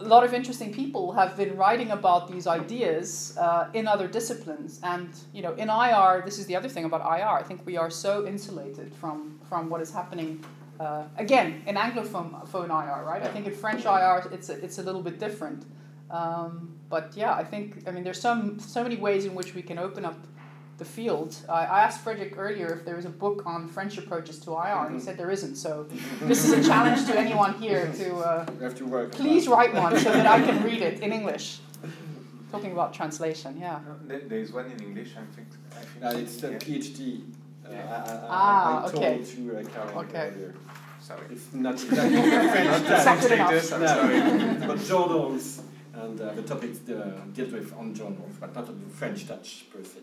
a lot of interesting people have been writing about these ideas uh, in other disciplines, and you know, in IR, this is the other thing about IR. I think we are so insulated from from what is happening. Uh, again, in Anglophone IR, right? I think in French IR, it's a, it's a little bit different. Um, but yeah, I think I mean there's some so many ways in which we can open up the field. I asked Frederick earlier if there was a book on French approaches to IR, and he said there isn't. So this is a challenge to anyone here to, uh, have to work please write one so that I can read it in English. Talking about translation, yeah. No, there is one in English, I think. I think uh, it's a yeah. PhD. Uh, yeah. I, I, ah, I okay. told to uh, Karen okay. earlier. Sorry. It's not exactly French translatus, I'm sorry. but journals and uh, the topics uh, dealt with on journals, but not on the French touch per se.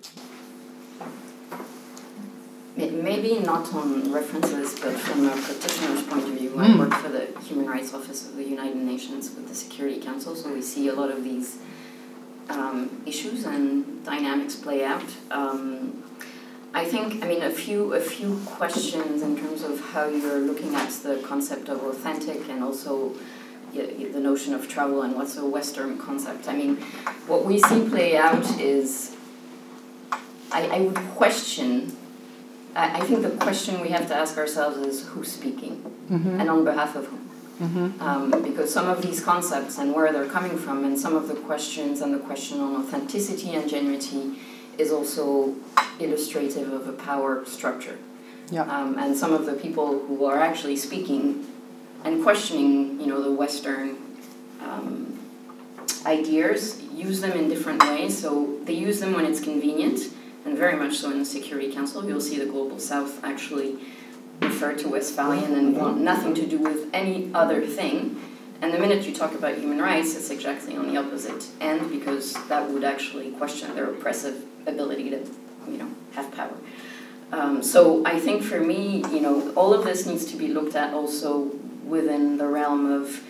Maybe not on references, but from a practitioner's point of view, mm. I work for the Human Rights Office of the United Nations with the Security Council, so we see a lot of these um, issues and dynamics play out. Um, I think, I mean, a few a few questions in terms of how you're looking at the concept of authentic and also the notion of travel and what's a Western concept. I mean, what we see play out is I, I would question. I, I think the question we have to ask ourselves is who's speaking mm-hmm. and on behalf of whom. Mm-hmm. Um, because some of these concepts and where they're coming from, and some of the questions and the question on authenticity and genuity is also illustrative of a power structure. Yeah. Um, and some of the people who are actually speaking and questioning, you know, the Western um, ideas, use them in different ways. So they use them when it's convenient, and very much so in the Security Council. You'll see the Global South actually refer to Westphalian and want nothing to do with any other thing. And the minute you talk about human rights, it's exactly on the opposite end because that would actually question their oppressive ability to, you know, have power. Um, so I think for me, you know, all of this needs to be looked at also within the realm of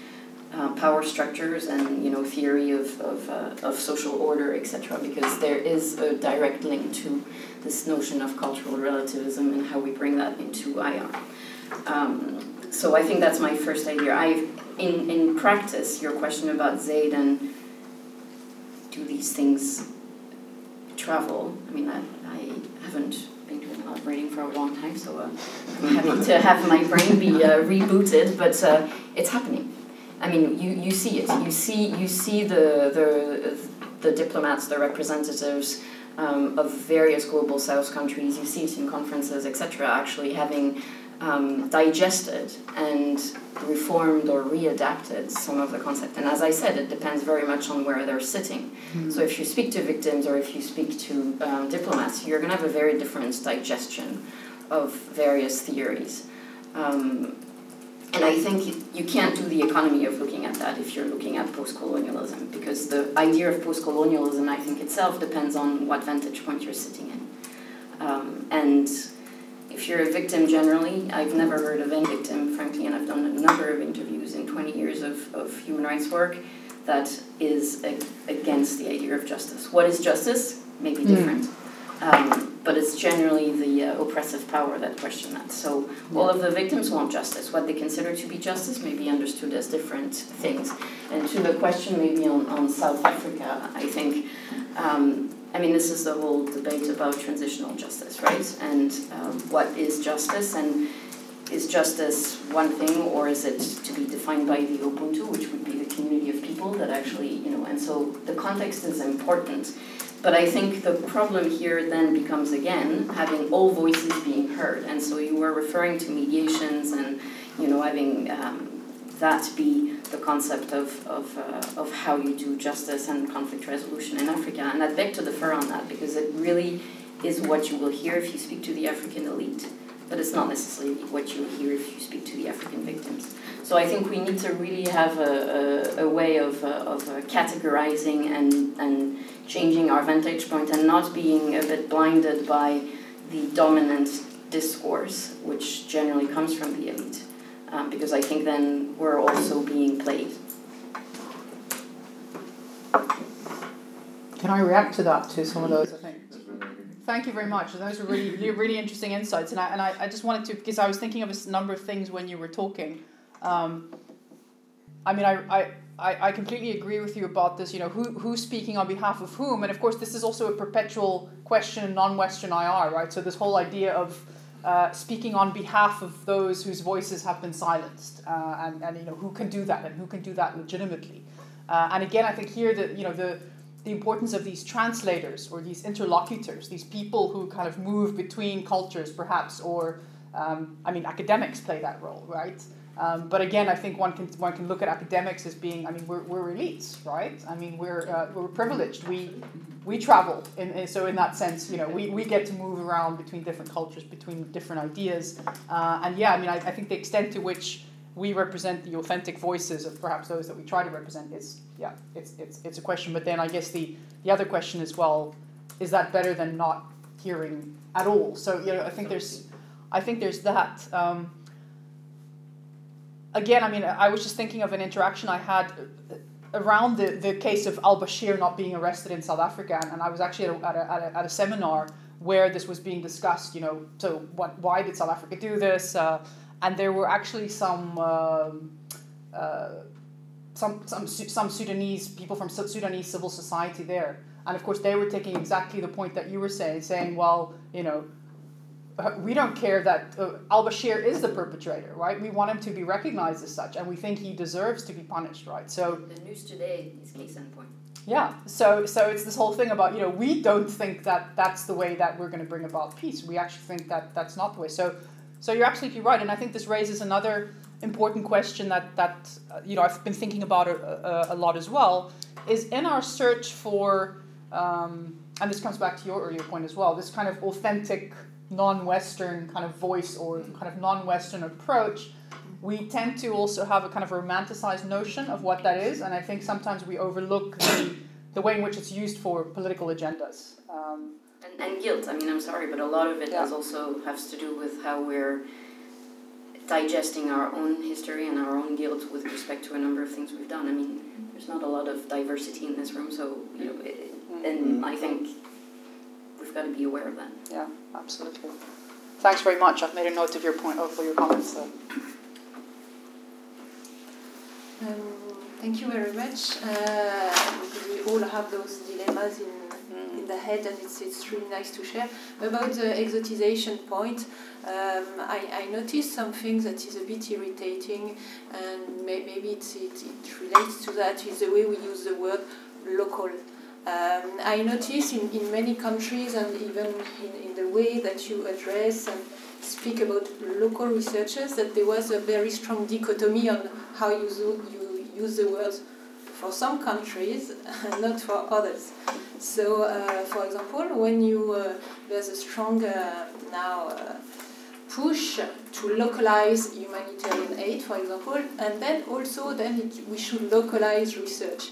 uh, power structures and you know theory of of, uh, of social order, etc. Because there is a direct link to this notion of cultural relativism and how we bring that into IR. Um, so I think that's my first idea. I in in practice, your question about Said and do these things travel? I mean, I, I haven't been doing a reading for a long time, so uh, I'm happy to have my brain be uh, rebooted. But uh, it's happening. I mean, you, you see it. You see you see the the the diplomats, the representatives um, of various global South countries. You see it in conferences, etc. Actually having um, digested and reformed or readapted some of the concept. And as I said, it depends very much on where they're sitting. Mm. So if you speak to victims or if you speak to um, diplomats, you're going to have a very different digestion of various theories. Um, and I think you can't do the economy of looking at that if you're looking at post colonialism, because the idea of post colonialism, I think itself, depends on what vantage point you're sitting in. Um, and if you're a victim generally, I've never heard of any victim, frankly, and I've done a number of interviews in 20 years of, of human rights work that is a, against the idea of justice. What is justice? Maybe different. Mm. Um, but it's generally the uh, oppressive power that question that. So all of the victims want justice. What they consider to be justice may be understood as different things. And to the question maybe on, on South Africa, I think, um, I mean, this is the whole debate about transitional justice, right? And um, what is justice? And is justice one thing, or is it to be defined by the Ubuntu, which would be the community of people that actually, you know, and so the context is important. But I think the problem here then becomes again having all voices being heard, and so you were referring to mediations and, you know, having um, that be the concept of, of, uh, of how you do justice and conflict resolution in Africa. And I'd beg to defer on that because it really is what you will hear if you speak to the African elite, but it's not necessarily what you hear if you speak to the African victims. So I think we need to really have a, a, a way of, uh, of uh, categorizing and, and changing our vantage point and not being a bit blinded by the dominant discourse, which generally comes from the elite um, because I think then we're also being played. Can I react to that, to some of those, I think? Thank you very much. Those were really, really interesting insights. And, I, and I, I just wanted to, because I was thinking of a number of things when you were talking. Um, I mean, I, I, I completely agree with you about this, you know, who, who's speaking on behalf of whom. And of course, this is also a perpetual question in non Western IR, right? So, this whole idea of uh, speaking on behalf of those whose voices have been silenced, uh, and, and you know who can do that and who can do that legitimately. Uh, and again, I think here that you know the the importance of these translators or these interlocutors, these people who kind of move between cultures, perhaps, or um, I mean, academics play that role, right? Um, but again, I think one can one can look at academics as being, I mean, we're, we're elites, right? I mean, we're uh, we're privileged. We we travel, and, so in that sense, you know, we, we get to move around between different cultures, between different ideas, uh, and yeah, I mean, I, I think the extent to which we represent the authentic voices of perhaps those that we try to represent is yeah, it's it's it's a question. But then I guess the the other question is well, is that better than not hearing at all? So you know, I think there's I think there's that. Um, again, I mean, I was just thinking of an interaction I had around the, the case of al Bashir not being arrested in South Africa, and I was actually at a, at a, at a, at a seminar where this was being discussed. You know, so what, why did South Africa do this? Uh, and there were actually some. Um, uh, some, some, some Sudanese people from Sudanese civil society there. And of course, they were taking exactly the point that you were saying, saying, well, you know, we don't care that uh, Al Bashir is the perpetrator, right? We want him to be recognized as such, and we think he deserves to be punished, right? So the news today is case in point. Yeah, so so it's this whole thing about you know we don't think that that's the way that we're going to bring about peace. We actually think that that's not the way. So so you're absolutely right, and I think this raises another important question that that uh, you know I've been thinking about a, a, a, lot as well. Is in our search for um, and this comes back to your earlier point as well. This kind of authentic non-Western kind of voice or kind of non-Western approach, we tend to also have a kind of romanticized notion of what that is, and I think sometimes we overlook the, the way in which it's used for political agendas. Um, and, and, guilt. I mean, I'm sorry, but a lot of it yeah. has also has to do with how we're digesting our own history and our own guilt with respect to a number of things we've done. I mean, there's not a lot of diversity in this room, so you know, it, and I think we've got to be aware of that. Yeah, absolutely. Thanks very much. I've made a note of your point, of your comments. So. Um, thank you very much. Uh, we all have those dilemmas in, mm. in the head, and it's, it's really nice to share. About the exotization point, um, I, I noticed something that is a bit irritating, and may, maybe it's, it, it relates to that, is the way we use the word local. Um, I notice in, in many countries and even in, in the way that you address and speak about local researchers that there was a very strong dichotomy on how you, you use the words for some countries and not for others. So, uh, for example, when you uh, there's a strong uh, now uh, push to localize humanitarian aid, for example, and then also then it, we should localize research.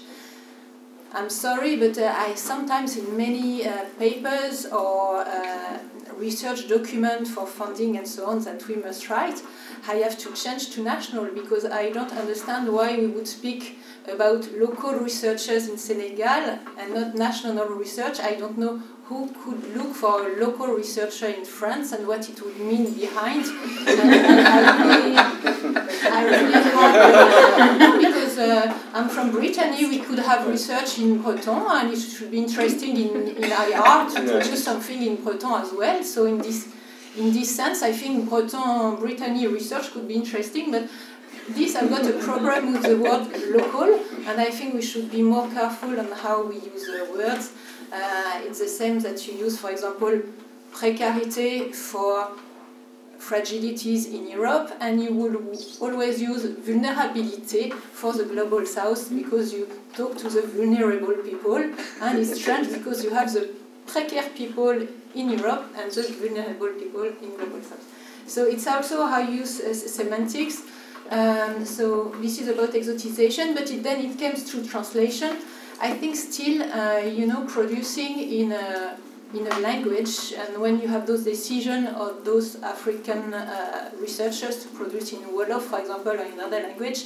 I'm sorry, but uh, I sometimes in many uh, papers or uh, research document for funding and so on that we must write, I have to change to national because I don't understand why we would speak about local researchers in Senegal and not national research. I don't know who could look for a local researcher in France and what it would mean behind. and I really, I really uh, I'm from Brittany, we could have research in Breton and it should be interesting in, in IR to produce something in Breton as well. So in this in this sense, I think Breton Brittany research could be interesting, but this I've got a problem with the word local, and I think we should be more careful on how we use the words. Uh, it's the same that you use, for example, precarité for fragilities in Europe, and you will always use vulnerability for the global south because you talk to the vulnerable people, and it's strange because you have the precarious people in Europe and the vulnerable people in global south. So it's also how you use uh, semantics. Um, so this is about exotization, but it, then it comes through translation. I think still, uh, you know, producing in a in a language, and when you have those decisions of those African uh, researchers to produce in Wolof, for example, or in another language,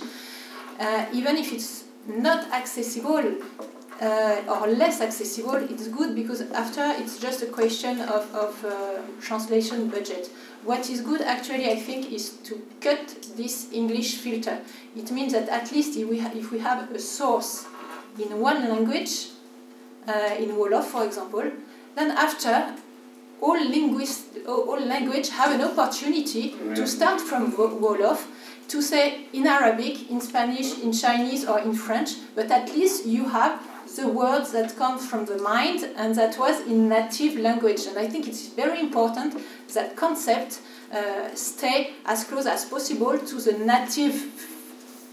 uh, even if it's not accessible uh, or less accessible, it's good because after it's just a question of, of uh, translation budget. What is good actually, I think, is to cut this English filter. It means that at least if we, ha- if we have a source in one language, uh, in Wolof, for example, then after all linguists, all language have an opportunity to start from Wolof to say in Arabic, in Spanish, in Chinese, or in French, but at least you have the words that come from the mind and that was in native language. And I think it's very important that concept uh, stay as close as possible to the native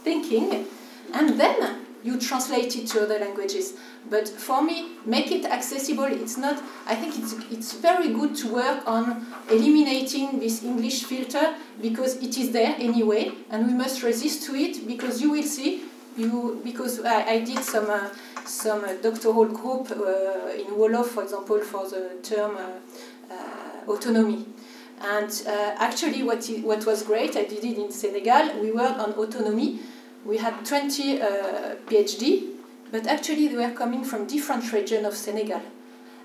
thinking, and then you translate it to other languages. But for me, make it accessible. It's not. I think it's it's very good to work on eliminating this English filter because it is there anyway, and we must resist to it because you will see you because I, I did some. Uh, some uh, doctoral group uh, in Wolof, for example, for the term uh, autonomy. And actually, what, what was great, I did it in Senegal, we worked on autonomy. We had 20 PhD, but actually they were coming from different regions of Senegal.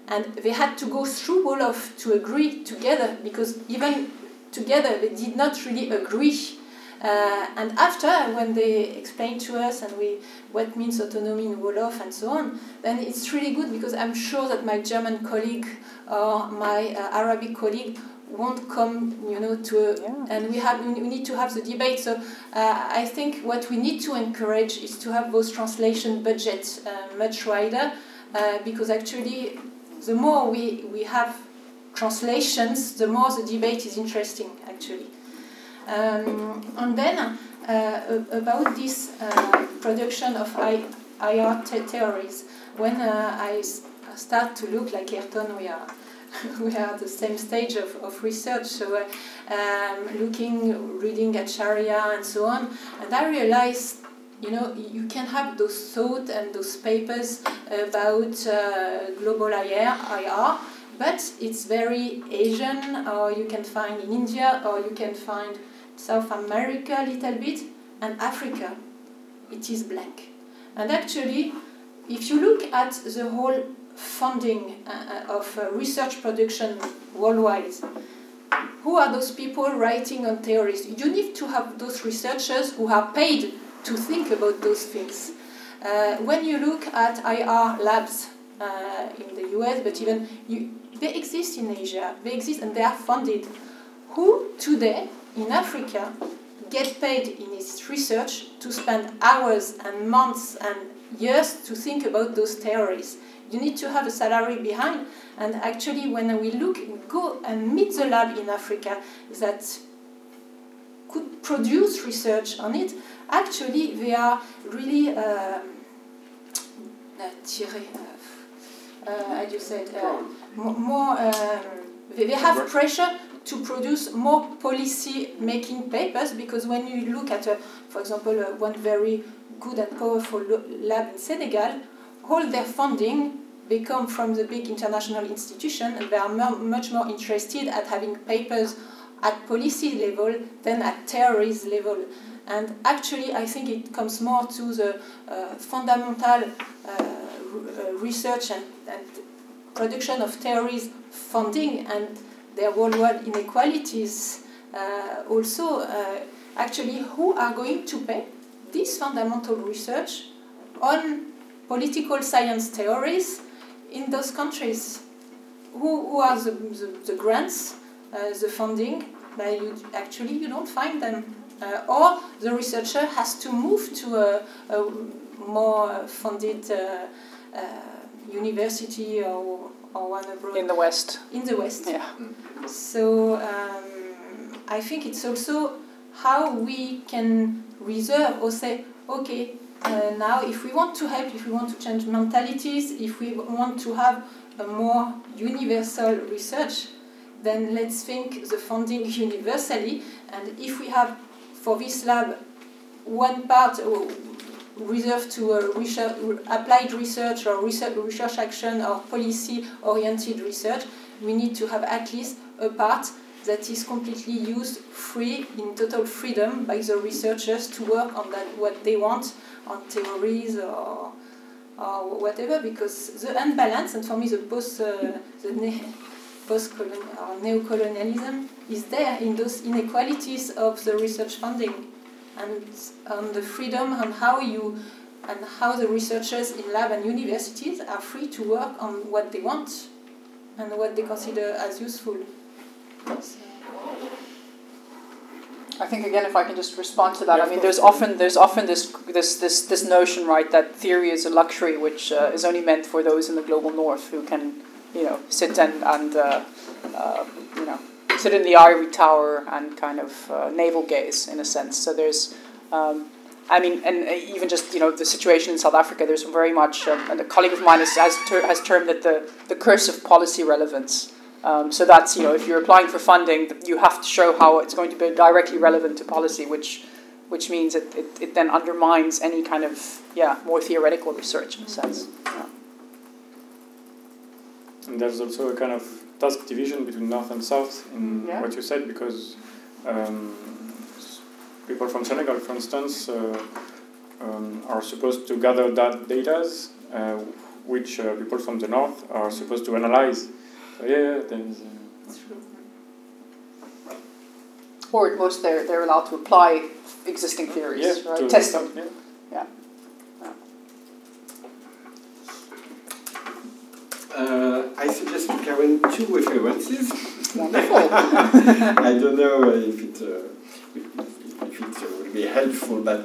And they had to go through Wolof to agree together because even together they did not really agree uh, and after, when they explained to us and we what means autonomy in Wolof and so on, then it's really good because I'm sure that my German colleague or my uh, Arabic colleague won't come, you know, to a, yeah. and we have we need to have the debate. So uh, I think what we need to encourage is to have those translation budgets uh, much wider, uh, because actually, the more we we have translations, the more the debate is interesting. Actually. Um, and then uh, about this uh, production of IR theories, when uh, I start to look like Ayrton, we are we are at the same stage of, of research, so uh, um, looking, reading Acharya and so on, and I realized, you know, you can have those thoughts and those papers about uh, global IR, IR, but it's very Asian, or you can find in India, or you can find South America a little bit, and Africa, it is black. And actually, if you look at the whole funding uh, of uh, research production worldwide, who are those people writing on theories? You need to have those researchers who are paid to think about those things. Uh, when you look at IR labs uh, in the US, but even you, they exist in Asia, they exist and they are funded. Who today in Africa get paid in his research to spend hours and months and years to think about those theories. You need to have a salary behind. And actually, when we look, go and meet the lab in Africa that could produce research on it, actually, they are really uh, uh, uh, you said? Uh, more, um, they have pressure to produce more policy making papers because when you look at, a, for example, uh, one very good and powerful lab in Senegal, all their funding they come from the big international institution and they are much more interested at having papers at policy level than at theories level. And actually, I think it comes more to the uh, fundamental uh, research and, and production of theories funding and their worldwide inequalities uh, also uh, actually who are going to pay this fundamental research on political science theories in those countries who, who are the, the, the grants uh, the funding, but you actually you don't find them, uh, or the researcher has to move to a, a more funded uh, uh, university or, or one abroad In the West. in the West. Yeah. So um, I think it's also how we can reserve or say, okay, uh, now if we want to help, if we want to change mentalities, if we want to have a more universal research, then let's think the funding universally. And if we have for this lab one part uh, reserved to uh, research, applied research or research, research action or policy oriented research, we need to have at least a part that is completely used free in total freedom by the researchers to work on that what they want on theories or or whatever because the unbalance and for me the post uh, the ne- post or neocolonialism is there in those inequalities of the research funding and on the freedom on how you and how the researchers in lab and universities are free to work on what they want and what they consider as useful. So, I think again, if I can just respond to that, I mean, there's often there's often this this this this notion, right, that theory is a luxury which uh, is only meant for those in the global north who can, you know, sit and and uh, uh, you know sit in the ivory tower and kind of uh, navel gaze in a sense. So there's. Um, I mean, and uh, even just you know the situation in South Africa. There's very much, um, and a colleague of mine has has, ter- has termed it the the curse of policy relevance. Um, so that's you know if you're applying for funding, you have to show how it's going to be directly relevant to policy, which which means it, it, it then undermines any kind of yeah more theoretical research in a sense. Yeah. And there's also a kind of task division between North and South in Yeah. what you said because um, people from Senegal, for instance, uh, um, are supposed to gather that data, uh, which uh, people from the North are supposed to analyze. So yeah, yeah there's, uh, it's true. Or at most they're they're allowed to apply existing theories, yeah, right? to Test them. Yeah. Uh, I suggest to Karen two references. Wonderful. I don't know if it, uh, if it uh, will be helpful, but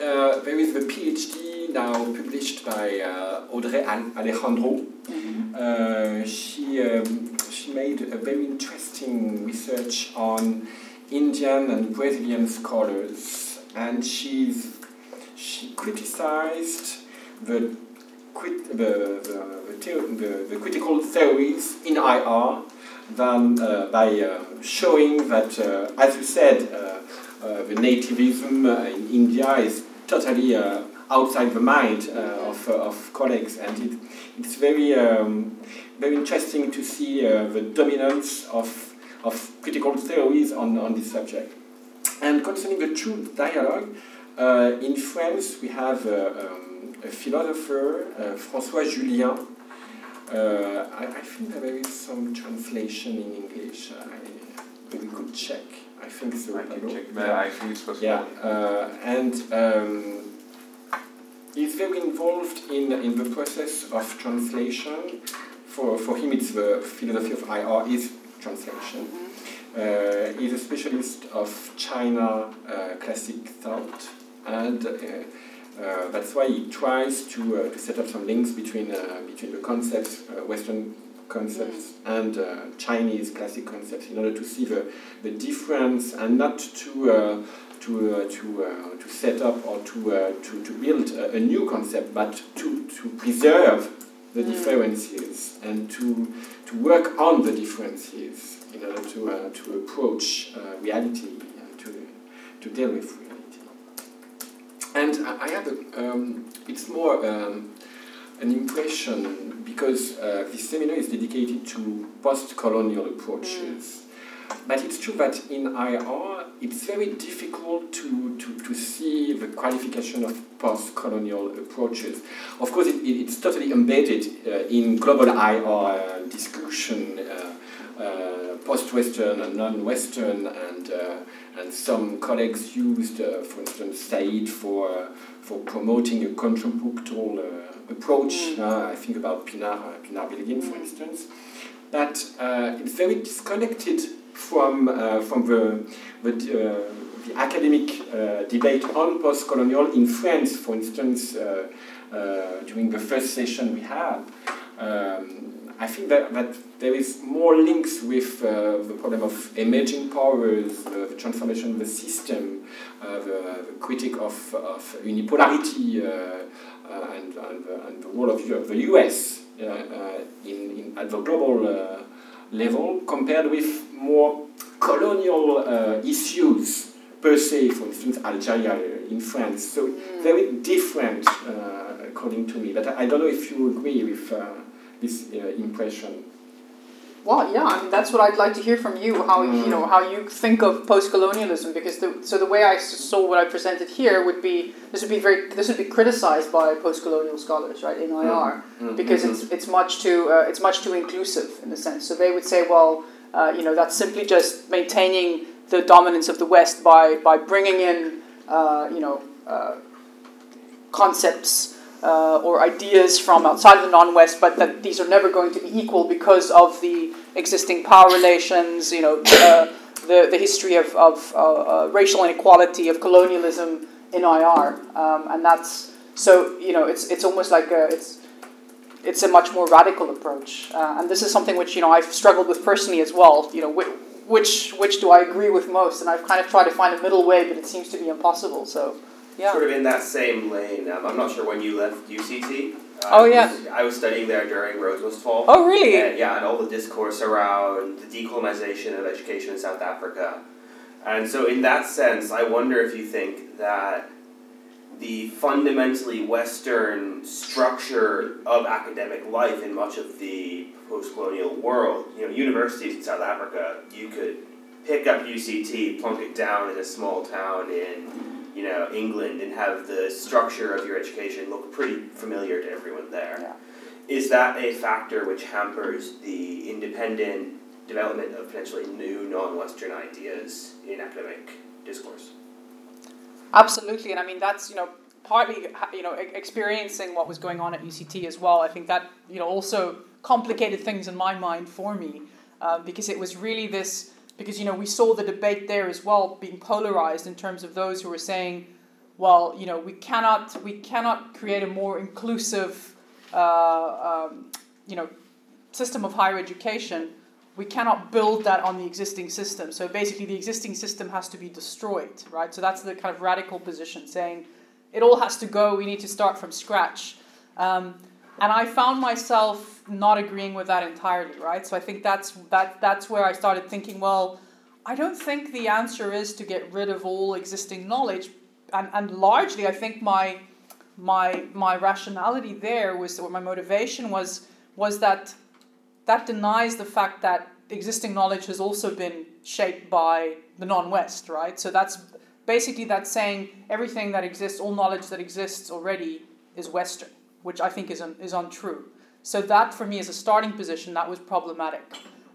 uh, there is the PhD now published by uh, Audrey Al- Alejandro. Uh, she, um, she made a very interesting research on Indian and Brazilian scholars, and she's, she criticized the, the, the, the, the, the critical theories in IR than uh, by uh, showing that, uh, as you said, uh, uh, the nativism uh, in India is totally uh, outside the mind uh, of, uh, of colleagues, and it, it's very, um, very interesting to see uh, the dominance of, of critical theories on, on this subject. And concerning the truth dialogue, uh, in France we have uh, um, a philosopher, uh, François Jullien. Uh, I, I think there is some translation in English. I, we could check. I think so. I can check, but I think it's was Yeah, uh, and um, he's very involved in, in the process of translation. For, for him, it's the philosophy of IR is translation. Uh, he's a specialist of China uh, classic thought, and uh, uh, that's why he tries to, uh, to set up some links between, uh, between the concepts, Western concepts, and uh, Chinese classic concepts in order to see the, the difference and not to uh, to uh, to uh, to set up or to uh, to, to build a, a new concept, but to, to preserve the Mm. differences and to to work on the differences in order to uh, to approach uh, reality and to to deal with reality. And I I have a, um, it's more um, an impression because uh, this seminar is dedicated to post-colonial approaches. But it's true that in IR, it's very difficult to, to, to see the qualification of post-colonial approaches. Of course, it, it- it's totally embedded uh, in global IR discussion, uh, uh, post-Western and non-Western, and, uh, and some colleagues used, uh, for instance, Said for, for promoting a contrapunctual uh, approach. Mm. Uh, I think about Pinar, Pinar Bilgin, for instance. That uh, it's very disconnected from, uh, from the, the, uh, the academic uh, debate on post-colonial in France, for instance, uh, uh, during the first session we had. Um, I think that, that there is more links with uh, the problem of emerging powers, uh, the transformation of the system, uh, the, the critique of, of unipolarity, and, and, and, the role of the US in, in, at the global level, compared with more colonial issues per se, for instance, Algeria in France. So mm. very different, uh, according to me. But I, I, don't know if you agree with uh, this uh, impression. Well, yeah, I mean that's what I'd like to hear from you. How mm. you know how you think of post-colonialism, because the, so the way I saw what I presented here would be this would be very this would be criticized by post-colonial scholars, right, in IR, mm. because mm-hmm. it's it's much too uh, it's much too inclusive in a sense. So they would say, well, uh, you know, that's simply just maintaining the dominance of the West by by bringing in uh, you know uh, concepts uh, or ideas from outside of the non-West, but that these are never going to be equal because of the existing power relations, you know, uh, the, the history of, of uh, uh, racial inequality, of colonialism in IR, um, and that's so you know it's it's almost like a, it's it's a much more radical approach, uh, and this is something which you know I've struggled with personally as well. You know, wh- which which do I agree with most, and I've kind of tried to find a middle way, but it seems to be impossible. So yeah. sort of in that same lane. Um, I'm not sure when you left UCT. Uh, oh yeah. I was studying there during Rhodes Must Fall Oh really? And, yeah, and all the discourse around the decolonization of education in South Africa, and so in that sense, I wonder if you think that the fundamentally Western structure of academic life in much of the post-colonial world, you know, universities in South Africa, you could pick up UCT, plunk it down in a small town in you know, England and have the structure of your education look pretty familiar to everyone there. Yeah. Is that a factor which hampers the independent development of potentially new non-Western ideas in academic discourse? Absolutely, and I mean that's you know partly you know experiencing what was going on at UCT as well. I think that you know also complicated things in my mind for me uh, because it was really this because you know we saw the debate there as well being polarized in terms of those who were saying well you know we cannot we cannot create a more inclusive uh, um, you know system of higher education. We cannot build that on the existing system. So basically the existing system has to be destroyed right? So that's the kind of radical position saying it all has to go. We need to start from scratch. Um, and I found myself not agreeing with that entirely, right? So I think that's that that's where I started thinking, well, I don't think the answer is to get rid of all existing knowledge, and and largely I think my my my rationality there was or my motivation was was that that denies the fact that existing knowledge has also been shaped by the non-West, right? So that's basically that's saying everything that exists, all knowledge that exists already is Western which I think is, un, is untrue. So that for me is a starting position, that was problematic.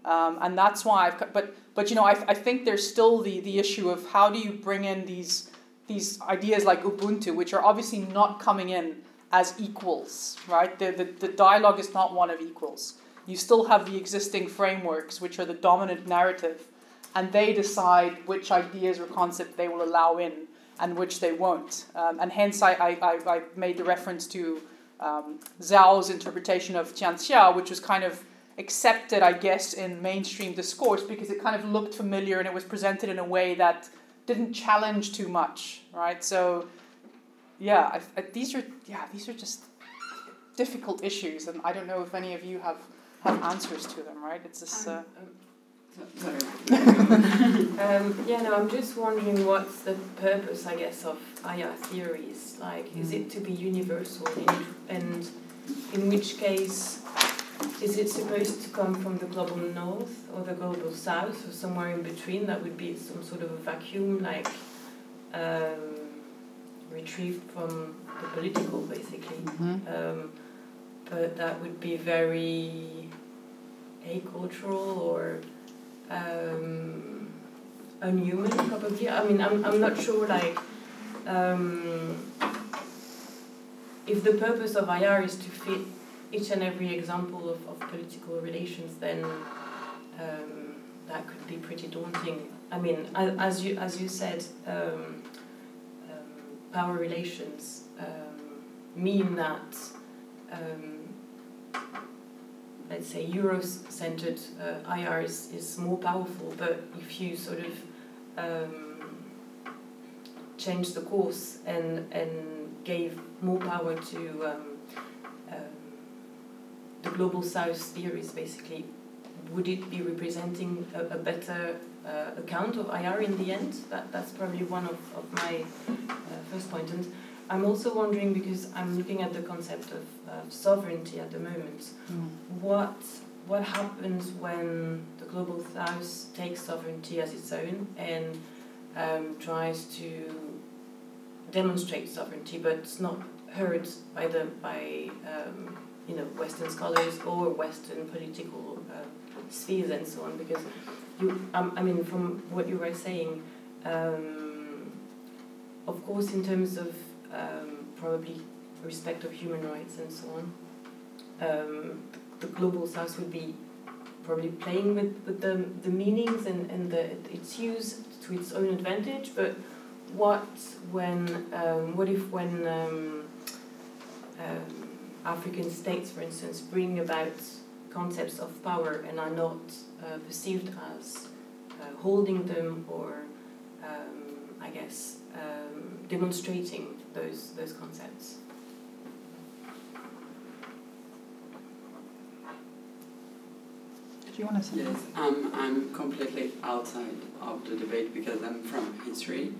Um, and that's why I've, but, but you know, I, I think there's still the, the issue of how do you bring in these, these ideas like Ubuntu, which are obviously not coming in as equals, right? The, the, the dialogue is not one of equals. You still have the existing frameworks, which are the dominant narrative, and they decide which ideas or concepts they will allow in and which they won't. Um, and hence, I, I, I made the reference to um, Zhao's interpretation of Tianxia, which was kind of accepted, I guess, in mainstream discourse because it kind of looked familiar and it was presented in a way that didn't challenge too much, right? So, yeah, I, I, these are yeah these are just difficult issues, and I don't know if any of you have have answers to them, right? It's just. Uh, um, Sorry. um, yeah, no, I'm just wondering what's the purpose, I guess, of IR theories. Like, mm. is it to be universal, in, and in which case is it supposed to come from the global north or the global south or somewhere in between? That would be some sort of a vacuum, like um, retrieved from the political, basically. Mm-hmm. Um, but that would be very acultural or um, unhuman, probably. I mean, I'm, I'm not sure, like, um, if the purpose of IR is to fit each and every example of, of political relations, then um, that could be pretty daunting. I mean, as you as you said, um, um, power relations um, mean that. Um, let's say Euro-centered uh, IR is, is more powerful, but if you sort of um, change the course and and gave more power to um, um, the global south theories, basically, would it be representing a, a better uh, account of IR in the end? That that's probably one of, of my uh, first point. And I'm also wondering because I'm looking at the concept of, of sovereignty at the moment. What what happens when the global south takes sovereignty as its own and um, tries to demonstrate sovereignty, but it's not heard by the by um, you know Western scholars or Western political uh, spheres and so on. Because you, um, I mean, from what you were saying, um, of course, in terms of um, probably respect of human rights and so on, um, the global south would be probably playing with, with the, the meanings and, and the, its use to its own advantage, but what when um, what if when um, um, African states, for instance, bring about concepts of power and are not uh, perceived as uh, holding them or, um, I guess, um, demonstrating those those concepts. Do you want to say? Yes, um, I'm completely outside of the debate because I'm from history.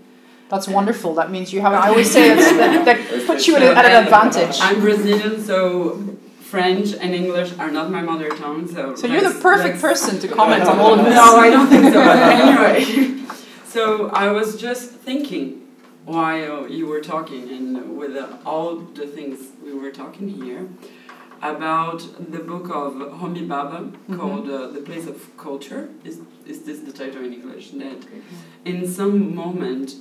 That's wonderful. That means you have. I always say it's, that, that puts you at, So, at an advantage. I'm Brazilian, so French and English are not my mother tongue. So So you're the perfect person to comment on all of this. No, I don't think so. But anyway, so I was just thinking while you were talking and with uh, all the things we were talking here about the book of Homi Bhabha Mm-hmm. called uh, The Place of Culture. Is, is this the title in English? That in some moment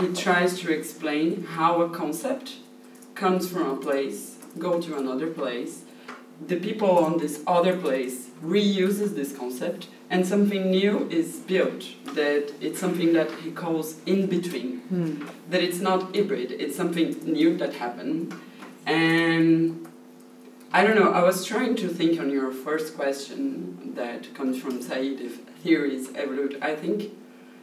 he tries to explain how a concept comes from a place, go to another place, the people on this other place reuses this concept and something new is built that it's something that he calls in between Hmm. that it's not hybrid it's something new that happened. And i don't know i was trying to think on your first question that comes from said if theories evolve i think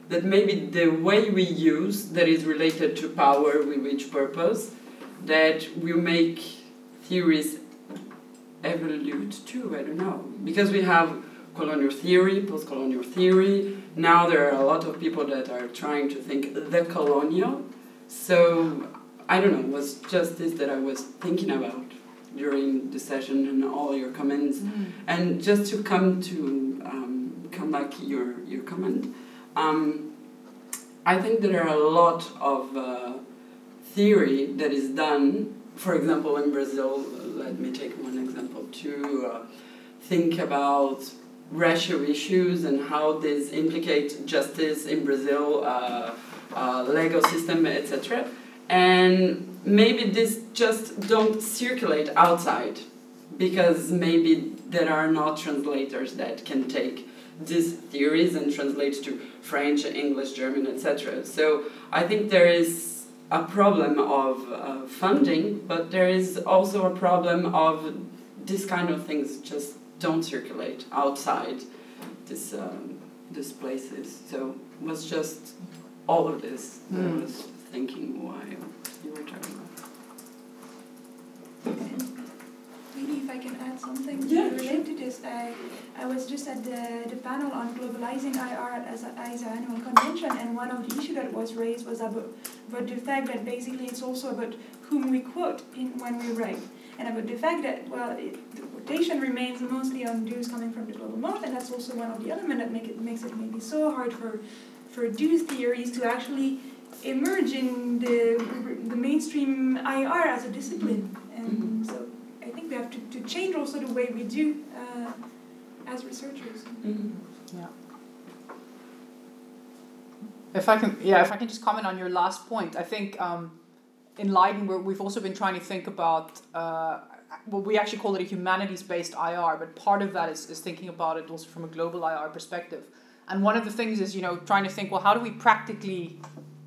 that maybe the way we use that is related to power with which purpose that we make theories evolute too i don't know. Because we have colonial theory post-colonial theory. Now there are a lot of people that are trying to think the colonial. So i don't know it was just this that i was thinking about during the session and all your comments. And just to come to um, come back your your comment um, i think there are a lot of uh, theory that is done for example in brazil let me take one example to uh, think about racial issues and how this implicates justice in Brazil, uh, uh, legal system, etc. And maybe this just don't circulate outside because maybe there are not translators that can take these theories and translate to French, English, German, etc. So I think there is a problem of uh, funding, but there is also a problem of this kind of things just don't circulate outside this um, these places. So it was just all of this that I Mm. was thinking while you were talking about. Maybe if I can add something Yeah, to relate to this. I, I was just at the, the panel on globalizing IR as a, as an annual convention, and one of the issues that was raised was about, about the fact that basically it's also about whom we quote in, when we write. And about the fact that, well, it, the quotation remains mostly on Jews coming from the global north, and that's also one of the elements that make it, makes it maybe so hard for, for Jews theories to actually emerge in the, the mainstream IR as a discipline. And mm-hmm. so change also the way we do uh, as researchers. Yeah. If I can, yeah, if I can just comment on your last point, I think um, in Leiden we're, we've also been trying to think about uh, well, we actually call it a humanities-based IR, but part of that is, is thinking about it also from a global IR perspective. And one of the things is, you know, trying to think, well, how do we practically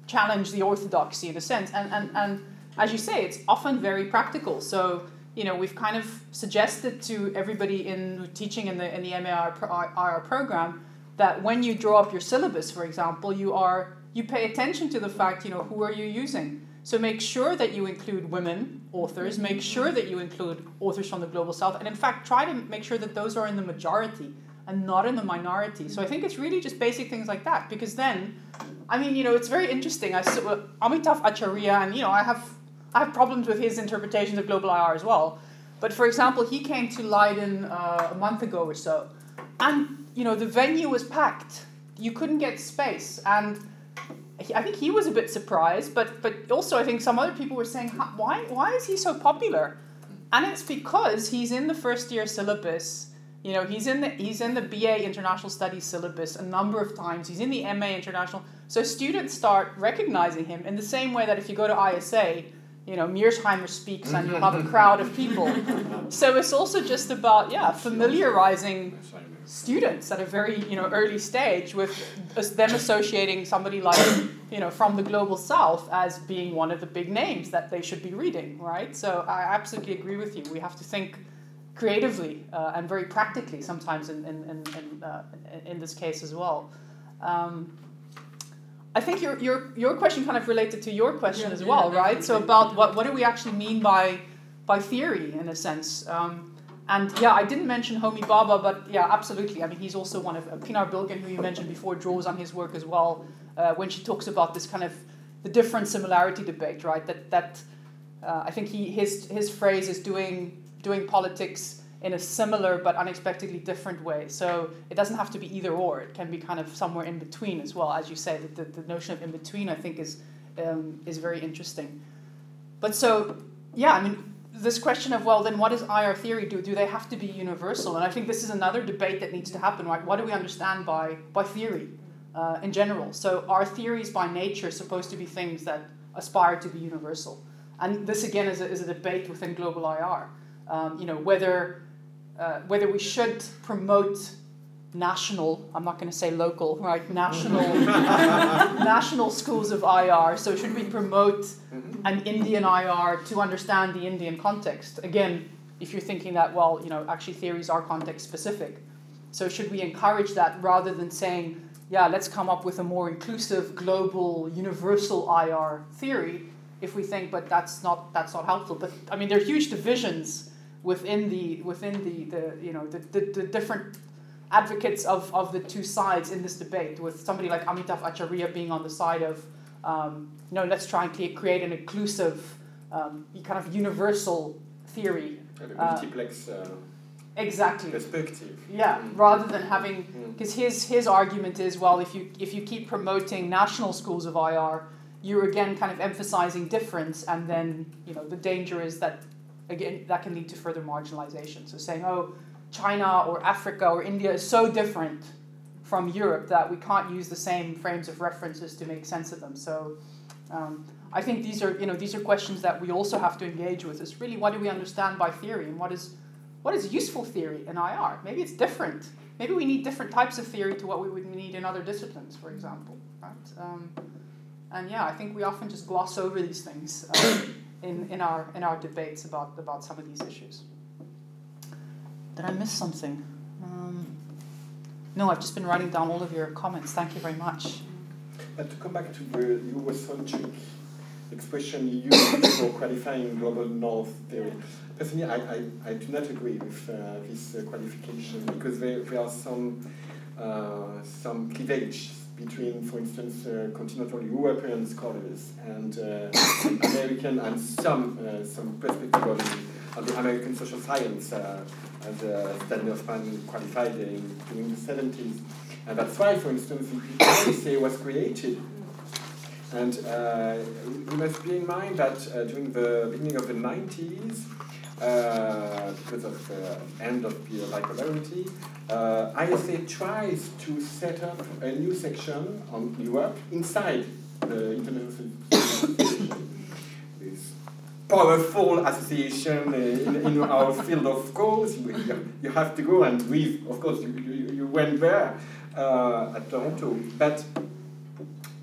challenge the orthodoxy in a sense? And, and, and as you say, it's often very practical. So, you know, we've kind of suggested to everybody in teaching in the, in the MAIR program that when you draw up your syllabus, for example, you are you pay attention to the fact, you know, who are you using? So make sure that you include women authors, make sure that you include authors from the global south, and in fact, try to make sure that those are in the majority and not in the minority. So I think it's really just basic things like that, because then, I mean, you know, it's very interesting. I saw uh, Amitav Acharya, and you know, I have I have problems with his interpretations of global IR as well. But for example, he came to Leiden uh, a month ago or so, and you know, the venue was packed. You couldn't get space, and I think he was a bit surprised, but but also I think some other people were saying, why why is he so popular? And it's because he's in the first year syllabus. You know, he's in the he's in the BA International Studies syllabus a number of times. He's in the MA International. So students start recognizing him in the same way that if you go to ISA, you know, Mearsheimer speaks and you'll have a crowd of people. So it's also just about yeah, familiarizing students at a very you know early stage with them associating somebody like you know from the global south as being one of the big names that they should be reading right? So i absolutely agree with you. We have to think creatively uh, and very practically sometimes in, in, in, in, uh, in this case as well. Um, I think your, your, your question kind of related to your question yeah, as well, yeah, right? So about what, what do we actually mean by by theory in a sense? Um, and yeah, I didn't mention Homi Bhabha, but yeah, absolutely. I mean, he's also one of uh, Pinar Bilgin, who you mentioned before, draws on his work as well uh, when she talks about this kind of the different similarity debate, right? That that uh, I think he his his phrase is doing doing politics in a similar but unexpectedly different way. So it doesn't have to be either or. It can be kind of somewhere in between as well. As you say, the, the, the notion of in between I think is um, is very interesting. But so yeah, I mean this question of well then what does IR theory do? Do they have to be universal? And I think this is another debate that needs to happen. Right? What do we understand by by theory uh, in general? So are theories by nature supposed to be things that aspire to be universal? And this again is a, is a debate within global IR. Um, you know whether uh, whether we should promote national i'm not going to say local right national national schools of ir so should we promote an indian ir to understand the indian context? Again if you're thinking that well you know actually theories are context specific. So should we encourage that rather than saying yeah let's come up with a more inclusive global universal ir theory if we think but that's not that's not helpful. But i mean there are huge divisions within the within the, the you know the, the, the different advocates of, of the two sides in this debate, with somebody like Amitav Acharya being on the side of, um, you know, let's try and create an inclusive, um, kind of universal theory. And a multiplex uh, exactly. perspective. Yeah, mm. rather than having, because mm. his, his argument is, well, if you, if you keep promoting national schools of IR, you're again kind of emphasizing difference, and then, you know, the danger is that, again, that can lead to further marginalization. So saying, oh, China or Africa or India is so different from Europe that we can't use the same frames of references to make sense of them. So um, I think these are you know these are questions that we also have to engage with. Is really what do we understand by theory and what is what is useful theory in IR? Maybe it's different. Maybe we need different types of theory to what we would need in other disciplines, for example. Right? Um, and yeah, I think we often just gloss over these things uh, in, in our in our debates about about some of these issues. Did I miss something? Um, no, I've just been writing down all of your comments. Thank you very much. But to come back to the Eurocentric expression you use for qualifying global north theory, personally, I, I, I do not agree with uh, this uh, qualification because there, there are some, uh, some cleavage between, for instance, uh, continental European scholars and uh, American and some, uh, some perspective of the American social science as uh, Stanley Hoffmann qualified in, during the 70s. And that's why, for instance, the EISA was created. And uh, we must bear in mind that uh, during the beginning of the 90s, uh, because of the end of the bipolarity, uh, ISA tries to set up a new section on Europe inside the International Association powerful association in, in our field, of course. You, you have to go and we, of course, you, you, you went there. uh, at Toronto. But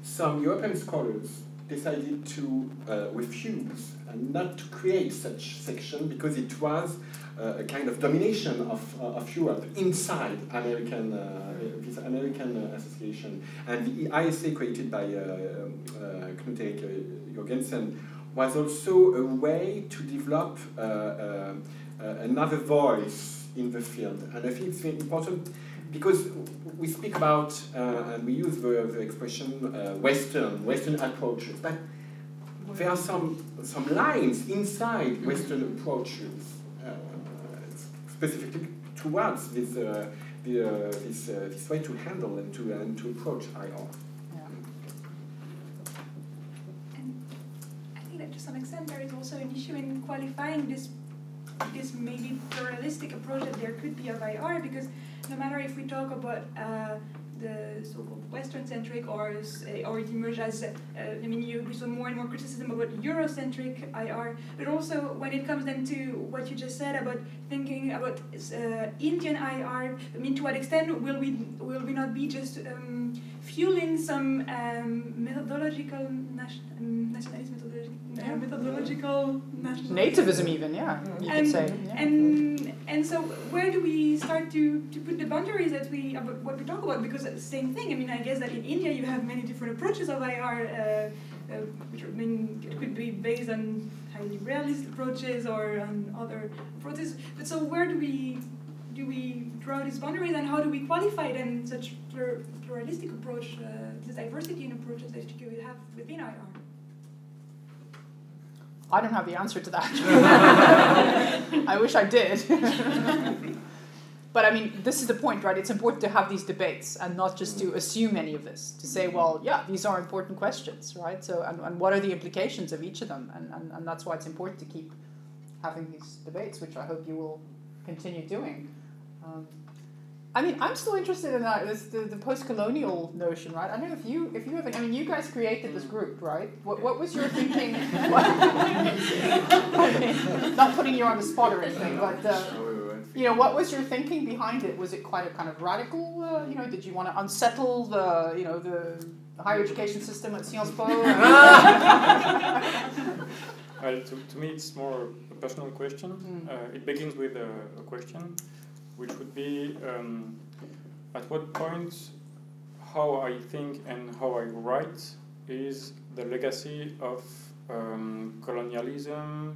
some European scholars decided to uh, refuse and not to create such section because it was uh, a kind of domination of, uh, of Europe inside American uh, this American uh, association. And the EISA created by uh, uh, Knut Erik Jorgensen was also a way to develop another voice in the field. And I think it's very important because we speak about and we use the, the expression Western, Western approaches, but there are some, some lines inside Western approaches, uh, specifically towards this, uh, the, uh, this, uh, this way to handle and to, and to approach IR. And I think that to some extent there is also an issue in qualifying this this maybe pluralistic approach that there could be of IR because no matter if we talk about uh, the so-called Western-centric or or it emerged as uh, I mean you we saw more and more criticism about Eurocentric IR, but also when it comes then to what you just said about thinking about uh, Indian IR, I mean to what extent will we will we not be just um, fueling some um, methodological nation, um, nationalist methodology, uh, methodological nationalism? Nativism, even, yeah, you could say. Yeah. And and so where do we start to, to put the boundaries that we what we talk about? Because the same thing. I mean, I guess that in India you have many different approaches of IR, uh, uh, which I mean it could be based on highly realist approaches or on other approaches. But so where do we do we draw these boundaries and how do we qualify then such plur- pluralistic approach, uh, this diversity in approaches that you have within IR? I don't have the answer to that. I wish I did. but I mean, this is the point, right? It's important to have these debates and not just to assume any of this. To say, well, yeah, these are important questions, right? So, and, and what are the implications of each of them? And, and, and that's why it's important to keep having these debates, which I hope you will continue doing. Um, I mean, I'm still interested in that this the, the post-colonial notion, right? I don't know if you if you have. Any, I mean, you guys created this group, right? What, what was your thinking? I mean, not putting you on the spot or anything, but uh, you know, what was your thinking behind it? Was it quite a kind of radical? Uh, you know, did you want to unsettle the you know the higher education system at Sciences Po? Well, to, to me, it's more a personal question. Mm. Uh, it begins with a, a question, which would be um, at what point how I think and how I write is the legacy of um, colonialism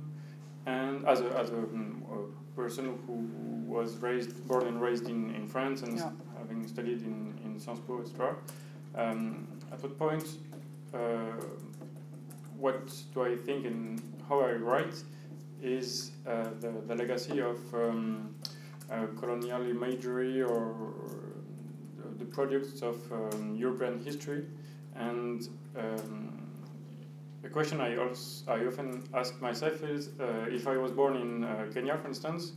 and as a, as a, um, a person who was raised, born and raised in, in France and Yeah. having studied in, in Sciences Po, etc. Um, at what point uh, what do I think and how I write is uh, the, the legacy of um, colonial imagery or the products of um, European history. And um, the question I, also, I often ask myself is uh, if I was born in uh, Kenya, for instance,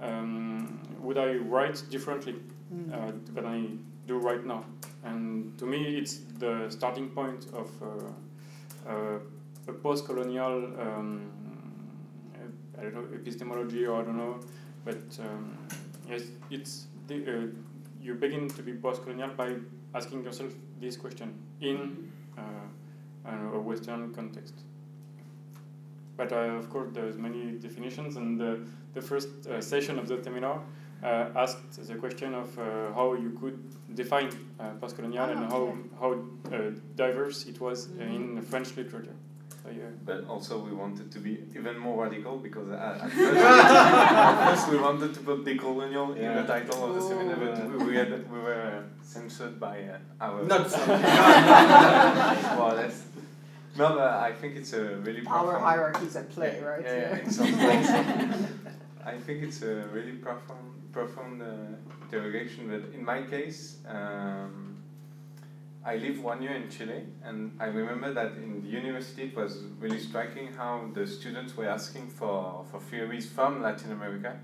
um, would I write differently Mm. uh, than I do right now? And to me, it's the starting point of uh, uh, a post-colonial um, uh, I don't know epistemology or I don't know, but um, yes, it's the, uh, you begin to be post-colonial by asking yourself this question in uh, uh, a Western context. But uh, of course, there's many definitions, and the, the first uh, session of the seminar uh, asked the question of uh, how you could define uh, post-colonial Ah, and how how uh, diverse it was in French literature. So, yeah. But also we wanted to be even more radical because at, at, first, at first we wanted to put decolonial in the title of the seminar, but we, we, had, we were uh, censored by uh, our Not so. more or less. No, but I think it's a really Power profound- hierarchies at play, yeah, right? Yeah, yeah, Yeah. in some ways. I think it's a really profound, profound uh, interrogation. But in my case, um, I lived one year in Chile, and I remember that in the university it was really striking how the students were asking for, for theories from Latin America,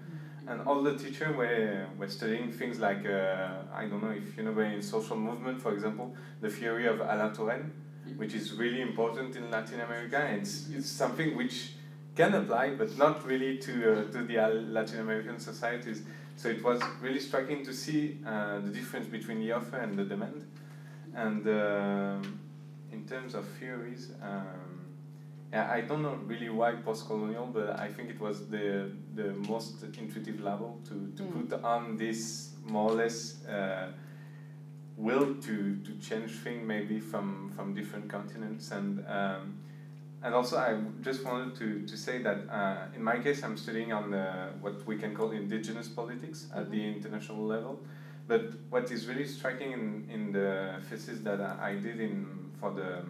and all the teachers were, were studying things like uh, I don't know if you know in social movement, for example, the theory of Alain Touraine, which is really important in Latin America. And it's, it's something which can apply, but not really to uh, to the Latin American societies. so it was really striking to see uh, the difference between the offer and the demand. And um, in terms of theories, um, yeah, I don't know really why post-colonial, but I think it was the the most intuitive level to, to Mm. put on this more or less uh, will to, to change things maybe from, from different continents. And um, and also I just wanted to, to say that uh, in my case I'm studying on the, what we can call indigenous politics at the international level but what is really striking in, in the thesis that I did in for the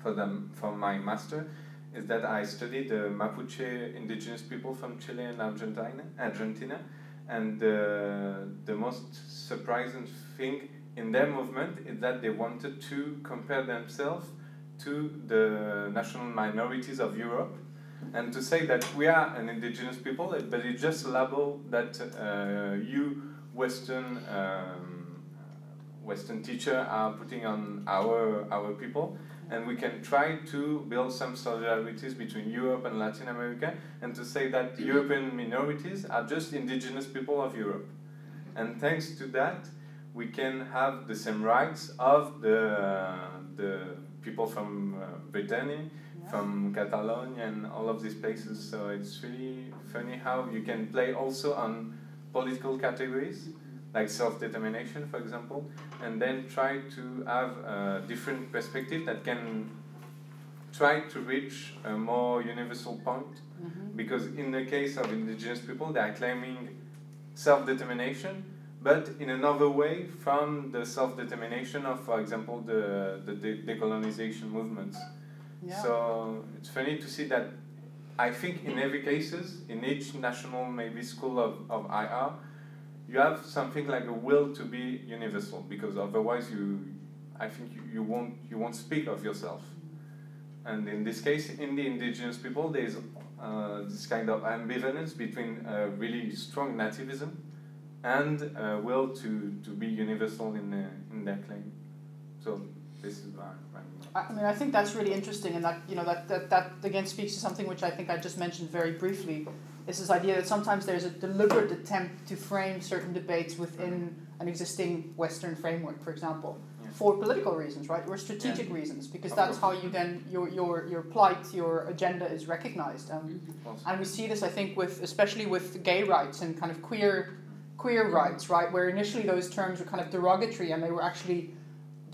for them for my master is that I studied the Mapuche indigenous people from Chile and Argentina Argentina. And uh, the most surprising thing in their movement is that they wanted to compare themselves to the national minorities of Europe and to say that we are an indigenous people, but it's just a label that uh, you Western um, Western teacher are putting on our our people, and we can try to build some solidarities between Europe and Latin America, and to say that European minorities are just indigenous people of Europe, and thanks to that, we can have the same rights of the the people from uh, Brittany, from Catalonia, and all of these places. So it's really funny how you can play also on political categories, like self-determination, for example, and then try to have a different perspective that can try to reach a more universal point. Mhm. Because in the case of indigenous people, they are claiming self-determination, but in another way from the self-determination of, for example, the, the de- decolonization movements. Yeah. So it's funny to see that I think in every cases, in each national maybe school of, of IR, you have something like a will to be universal because otherwise you I think you, you won't you won't speak of yourself. And in this case, in the indigenous people, there is uh, this kind of ambivalence between uh, really strong nativism and uh, will to, to be universal in, the, in their claim. So this is my I mean, I think that's really interesting, and that you know that, that that again speaks to something which I think I just mentioned very briefly. Is this idea that sometimes there's a deliberate attempt to frame certain debates within an existing Western framework, for example, Yeah. for political reasons, right, or strategic reasons, because that's how you then your your your plight, your agenda is recognized. Um, and we see this, I think, with especially with gay rights and kind of queer queer rights, right? Where initially those terms were kind of derogatory, and they were actually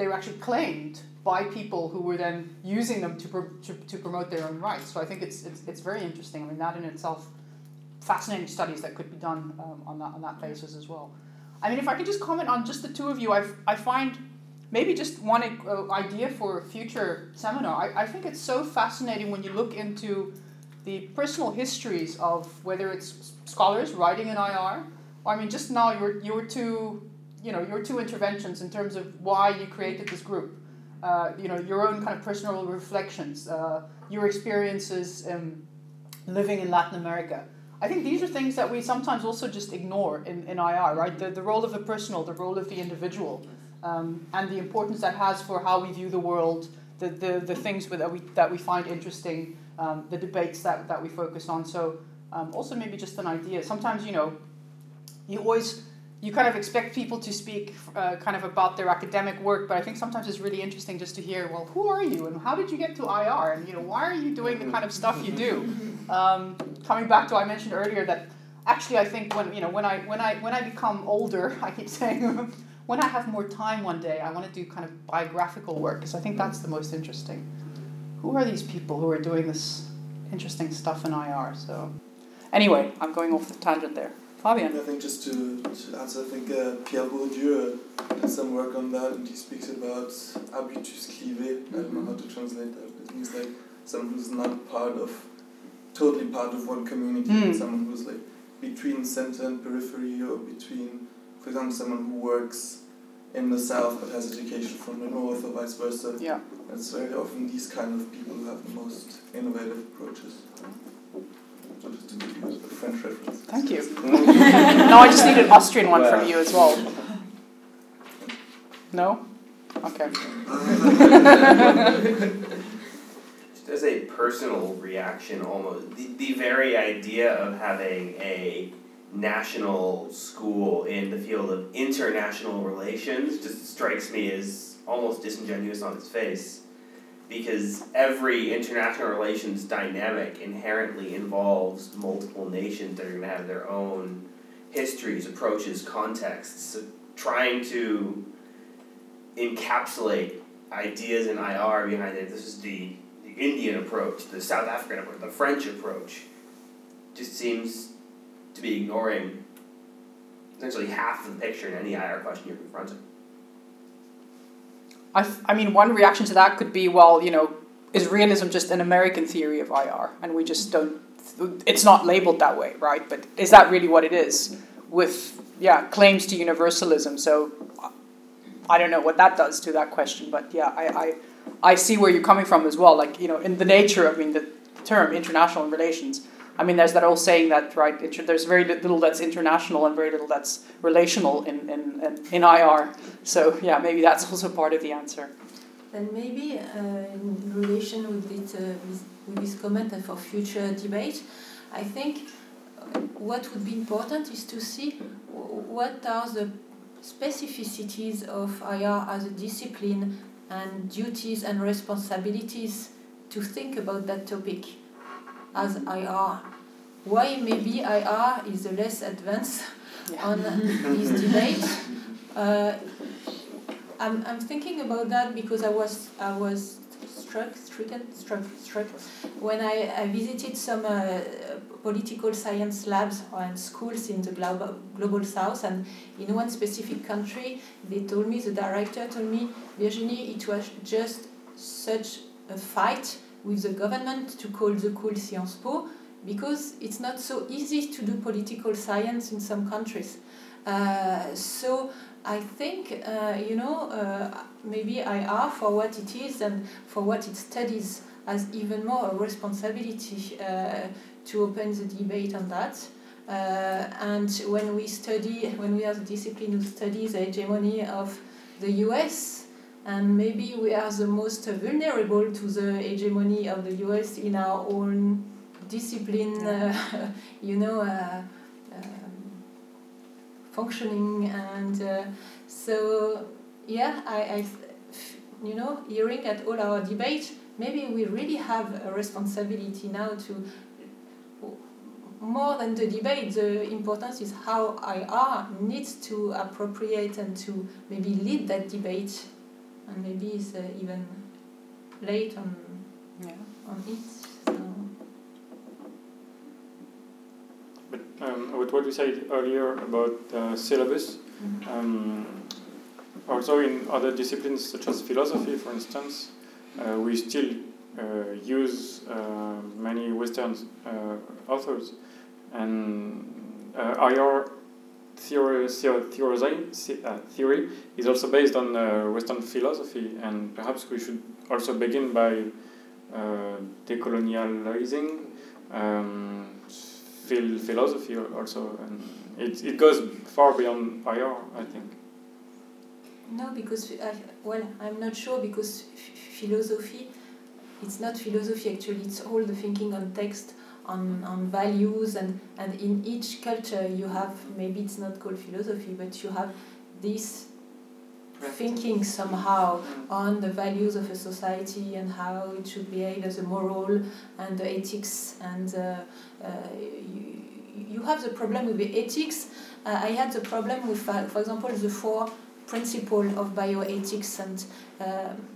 they were actually claimed by people who were then using them to, pro- to, to promote their own rights. So I think it's, it's it's very interesting. I mean, that in itself, fascinating studies that could be done um, on that on that basis as well. I mean, if I could just comment on just the two of you, I I find maybe just one uh, idea for a future seminar. I, I think it's so fascinating when you look into the personal histories of whether it's scholars writing in IR, or I mean, just now your your two, you know, your two interventions in terms of why you created this group. Uh, you know, your own kind of personal reflections, uh, your experiences um, living in Latin America. I think these are things that we sometimes also just ignore in, in IR, right? The, the role of the personal, the role of the individual, um, and the importance that has for how we view the world, the, the, the things that we, that we find interesting, um, the debates that, that we focus on. So, um, also maybe just an idea. Sometimes, you know, you always you kind of expect people to speak uh, kind of about their academic work, but I think sometimes it's really interesting just to hear, well, who are you and how did you get to IR and you know why are you doing the kind of stuff you do? Um, coming back to I mentioned earlier that actually I think when you know when I when I when I become older, I keep saying when I have more time one day, I want to do kind of biographical work because I think that's the most interesting. Who are these people who are doing this interesting stuff in IR? So anyway, I'm going off the tangent there. Fabian. I think just to, to answer, I think uh, Pierre Bourdieu uh, did some work on that, and he speaks about habitus clivé. I don't know how to translate that. It means like someone who's not part of, totally part of one community, Mm. someone who's like between center and periphery, or between, for example, someone who works in the south but has education from the north, or vice versa. Yeah. It's very often these kind of people who have the most innovative approaches. So just to give you a French reference. Thank you. no, I just need an Austrian one from you as well. No? Okay. As a personal reaction, almost the, the very idea of having a national school in the field of international relations just strikes me as almost disingenuous on its face because every international relations dynamic inherently involves multiple nations that are going to have their own histories, approaches, contexts. So trying to encapsulate ideas in IR behind it, this is the, the Indian approach, the South African approach, the French approach, just seems to be ignoring essentially half the picture in any IR question you're confronting. I, I mean, one reaction to that could be, well, you know, is realism just an American theory of IR, and we just don't. It's not labeled that way, right? But is that really what it is? With yeah, claims to universalism. So I don't know what that does to that question, but yeah, I, I, I see where you're coming from as well. Like you know, in the nature, I mean, the term international relations. I mean, there's that old saying that right. there's very little that's international and very little that's relational in, in, in, IR. So yeah, maybe that's also part of the answer. And maybe uh, in relation with, it, uh, with, with this comment and for future debate, I think what would be important is to see what are the specificities of IR as a discipline and duties and responsibilities to think about that topic as IR. Why maybe IR is the less advanced yeah. on this debate? Uh, I'm, I'm thinking about that because I was I was struck stricken struck struck when I, I visited some uh, political science labs and schools in the global global south and in one specific country they told me the director told me Virginie it was just such a fight with the government to call the cool Sciences Po because it's not so easy to do political science in some countries. Uh, so I think, uh, you know, uh, maybe IR for what it is and for what it studies has even more a responsibility uh, to open the debate on that. Uh, and when we study, when we have a discipline who studies the hegemony of the US, and maybe we are the most vulnerable to the hegemony of the US in our own discipline, uh, you know, uh, um, functioning, and uh, so yeah, I, I, you know, hearing at all our debate, maybe we really have a responsibility now to more than the debate, the importance is how IR needs to appropriate and to maybe lead that debate and maybe it's uh, even late on yeah. on it. So. But um, with what we said earlier about uh, syllabus, mm-hmm. um, also in other disciplines such as philosophy, for instance, uh, we still uh, use uh, many Western uh, authors, and IR theory, uh, theory is also based on uh, Western philosophy, and perhaps we should also begin by uh, decolonializing um, phil- philosophy also, and it, it goes far beyond IR, I think. No, because I, well, I'm not sure because f- philosophy, it's not philosophy actually. It's all the thinking on text on, on values and, and in each culture you have maybe it's not called philosophy but you have this thinking somehow mm. on the values of a society and how it should behave as a moral and the ethics and uh, uh, you, you have the problem with the ethics uh, I had the problem with uh, for example the four principle of bioethics and um,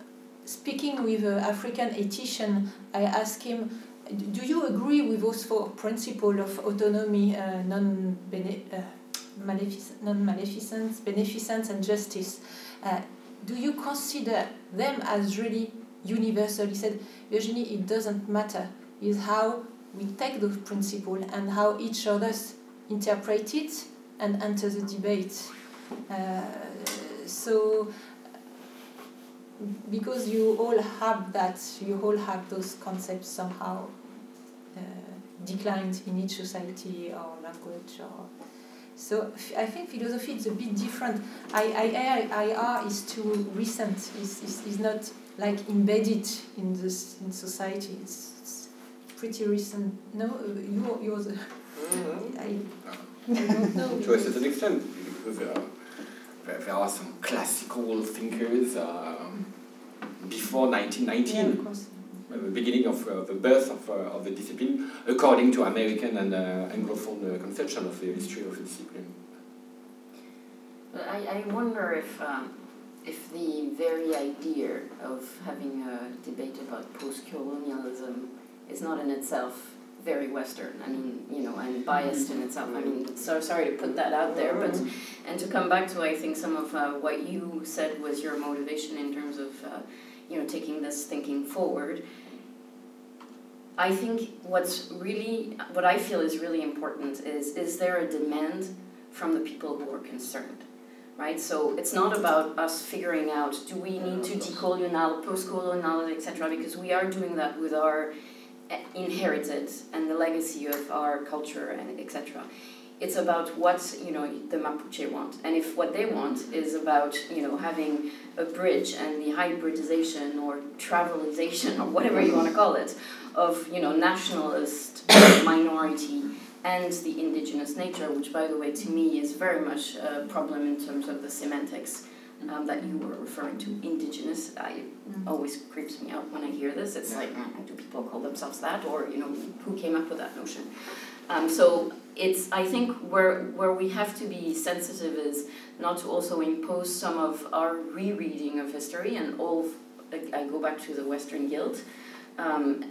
speaking with an African ethician I asked him do you agree with those four principles of autonomy, uh, non uh, non-maleficence, beneficence, and justice? Uh, do you consider them as really universal? He said, Virginie, it doesn't matter. It's how we take those principles and how each us interpret it and enter the debate. Uh, so, because you all have that, you all have those concepts somehow uh, declined in each society or language or so I think philosophy is a bit different. I, I, IR is too recent. is is is not like embedded in this in society. It's, it's pretty recent. No, you you're the to a certain extent, because there are, there, there are some classical thinkers um, before 1919. Yeah, of the beginning of uh, the birth of, uh, of the discipline, according to American and uh, Anglophone uh, conception of the history of the discipline. But I, I wonder if, um, if the very idea of having a debate about post colonialism is not in itself very Western. I mean, you know, and biased in itself. I mean, so sorry to put that out there, but and to come back to I think some of uh, what you said was your motivation in terms of uh, you know taking this thinking forward. I think what's really what I feel is really important is is there a demand from the people who are concerned, right? So it's not about us figuring out do we need to decolonial, post-colonial, etc. Because we are doing that with our eh, inherited and the legacy of our culture and etc. It's about what you know the Mapuche want, and if what they want is about you know having a bridge and the hybridization or travelization or whatever you want to call it of you know nationalist minority and the indigenous nature, which by the way to me is very much a problem in terms of the semantics um, that you were referring to. Indigenous, I always creeps me out when I hear this. It's like, mm, do people call themselves that, or you know, who came up with that notion? Um, so it's I think where where we have to be sensitive is not to also impose some of our rereading of history and all. I go back to the Western Guild. Um,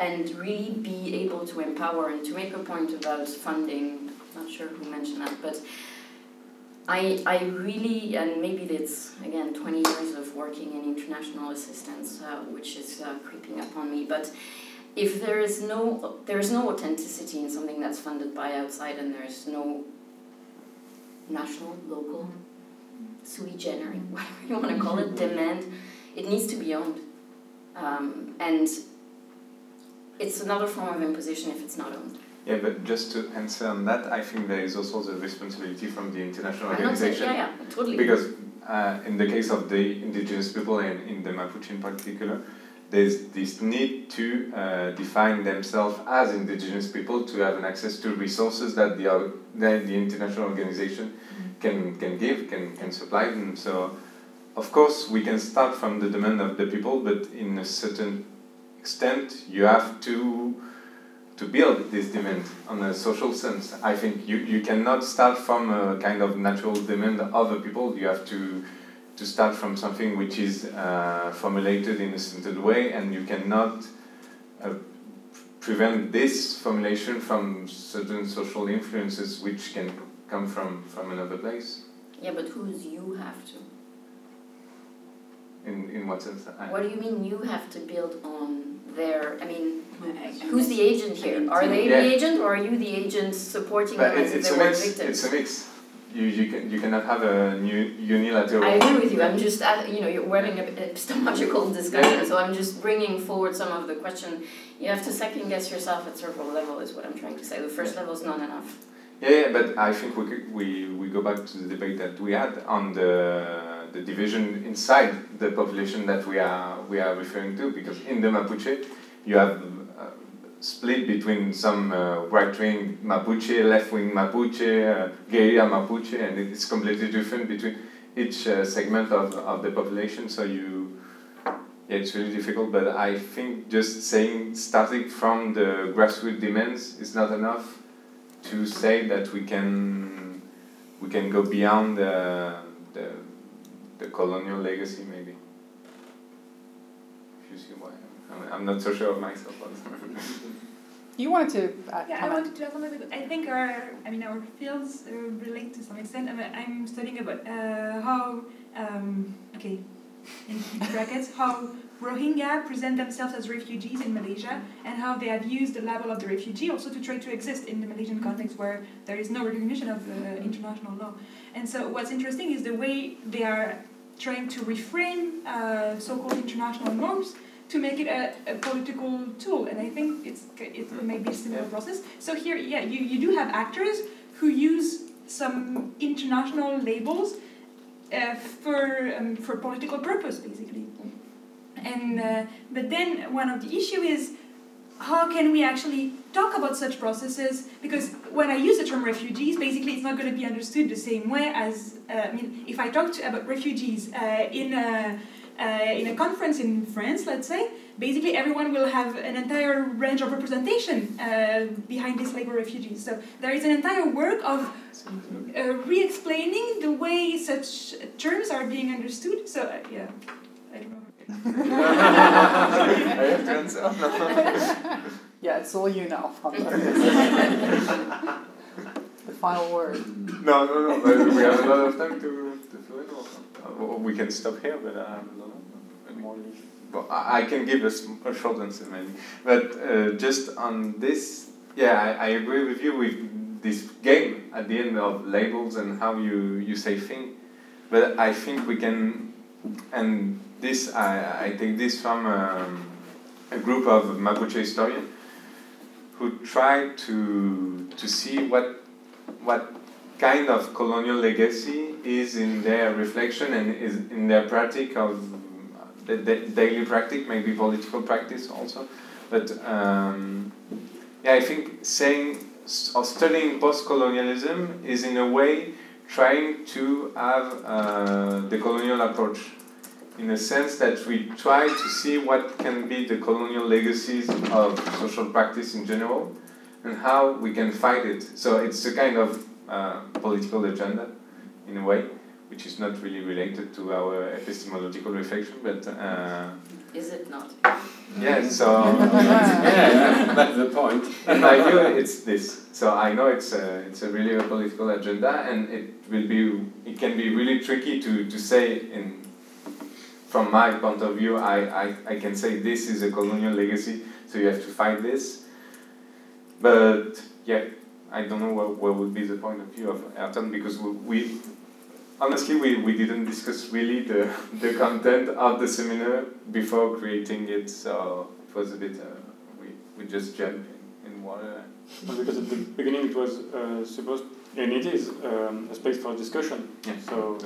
and really be able to empower and to make a point about funding. Not sure who mentioned that, but I I really and maybe it's again twenty years of working in international assistance, uh, which is uh, creeping up on me. But if there is no there is no authenticity in something that's funded by outside, and there's no national, local, sui generis, whatever you want to call it, demand, it needs to be owned, um, and it's another form of imposition if it's not owned. Yeah, but just to answer on that, I think there is also the responsibility from the international I'm not saying, organization. yeah, yeah, totally. Because uh, in the case of the indigenous people and in the Mapuche in particular, there's this need to uh, define themselves as indigenous people to have an access to resources that the, that the international organization can, can give, can, can supply them. So, of course, we can start from the demand of the people, but in a certain extent, you have to to build this demand on a social sense. I think you, you cannot start from a kind of natural demand of other people. You have to to start from something which is uh, formulated in a certain way, and you cannot uh, prevent this formulation from certain social influences which can come from, from another place. Yeah, but who's you have to? In, in what sense? I- What do you mean you have to build on their? I mean, who's the agent here? Are they Yeah. the agent, or are you the agent supporting But them it, as if it's they a were mix. victims? It's a mix. You, you can you cannot have a new unilateral. I agree with you. I'm just, uh, you know, you're having a epistemological discussion, so I'm just bringing forward some of the question. You have to second guess yourself at several level, is what I'm trying to say. The first level is not enough. Yeah, yeah, but I think we, could, we we go back to the debate that we had on the the division inside the population that we are we are referring to because in the Mapuche you have split between some uh, right wing Mapuche, left wing Mapuche, uh, guerrilla Mapuche, and it's completely different between each uh, segment of, of the population. So you yeah, it's really difficult, but I think just saying starting from the grassroots demands is not enough to say that we can we can go beyond the the, the colonial legacy maybe. If you see why I'm, I'm not so sure of myself. You wanted to uh, Yeah, I wanted to add something. because I think our, I mean, our fields uh, relate to some extent. I mean, I'm studying about uh, how, um, okay, in brackets, how Rohingya present themselves as refugees in Malaysia and how they have used the label of the refugee also to try to exist in the Malaysian context where there is no recognition of uh, international law. And so what's interesting is the way they are trying to reframe uh, so-called international norms to make it a, a political tool. And I think it's it may be a similar process. So here, yeah, you, you do have actors who use some international labels uh, for um, for political purpose, basically. And uh, but then one of the issue is how can we actually talk about such processes? Because when I use the term refugees, basically it's not going to be understood the same way as, uh, I mean, if I talk to, about refugees uh, in, a, uh, in a conference in France, let's say, basically everyone will have an entire range of representation uh, behind these labor refugees. So there is an entire work of uh, re-explaining the way such terms are being understood. So uh, yeah, I don't know. I have to answer. yeah, it's all you now. the final word. No, no, no. We have a lot of time to, to fill in. Or, or we can stop here, but I have a lot of more. But I I can give a, a short answer maybe. But uh, just on this, yeah, I, I agree with you with this game at the end of labels and how you, you say thing. But I think we can, and this I, I take this from um, a group of Mapuche historians who try to to see what what kind of colonial legacy is in their reflection and is in their practice of the, the daily practice, maybe political practice also. But um, yeah, I think saying or studying post-colonialism is in a way trying to have uh, the colonial approach in a sense that we try to see what can be the colonial legacies of social practice in general and how we can fight it. So it's a kind of uh, political agenda in a way, which is not really related to our epistemological reflection, but. Uh, is it not? Yeah, so. yeah, that's the point. In my view, it's this. So I know it's a, it's a really a political agenda, and it will be, it can be really tricky to, to say in from my point of view, I, I, I can say this is a colonial legacy, so you have to fight this. But yeah, I don't know what, what would be the point of view of Ayrton because we, we honestly we, we didn't discuss really the, the content of the seminar before creating it, so it was a bit uh, we, we just jumped in, in water. Well, because at the beginning it was uh, supposed and it is um, a space for discussion. Yeah. So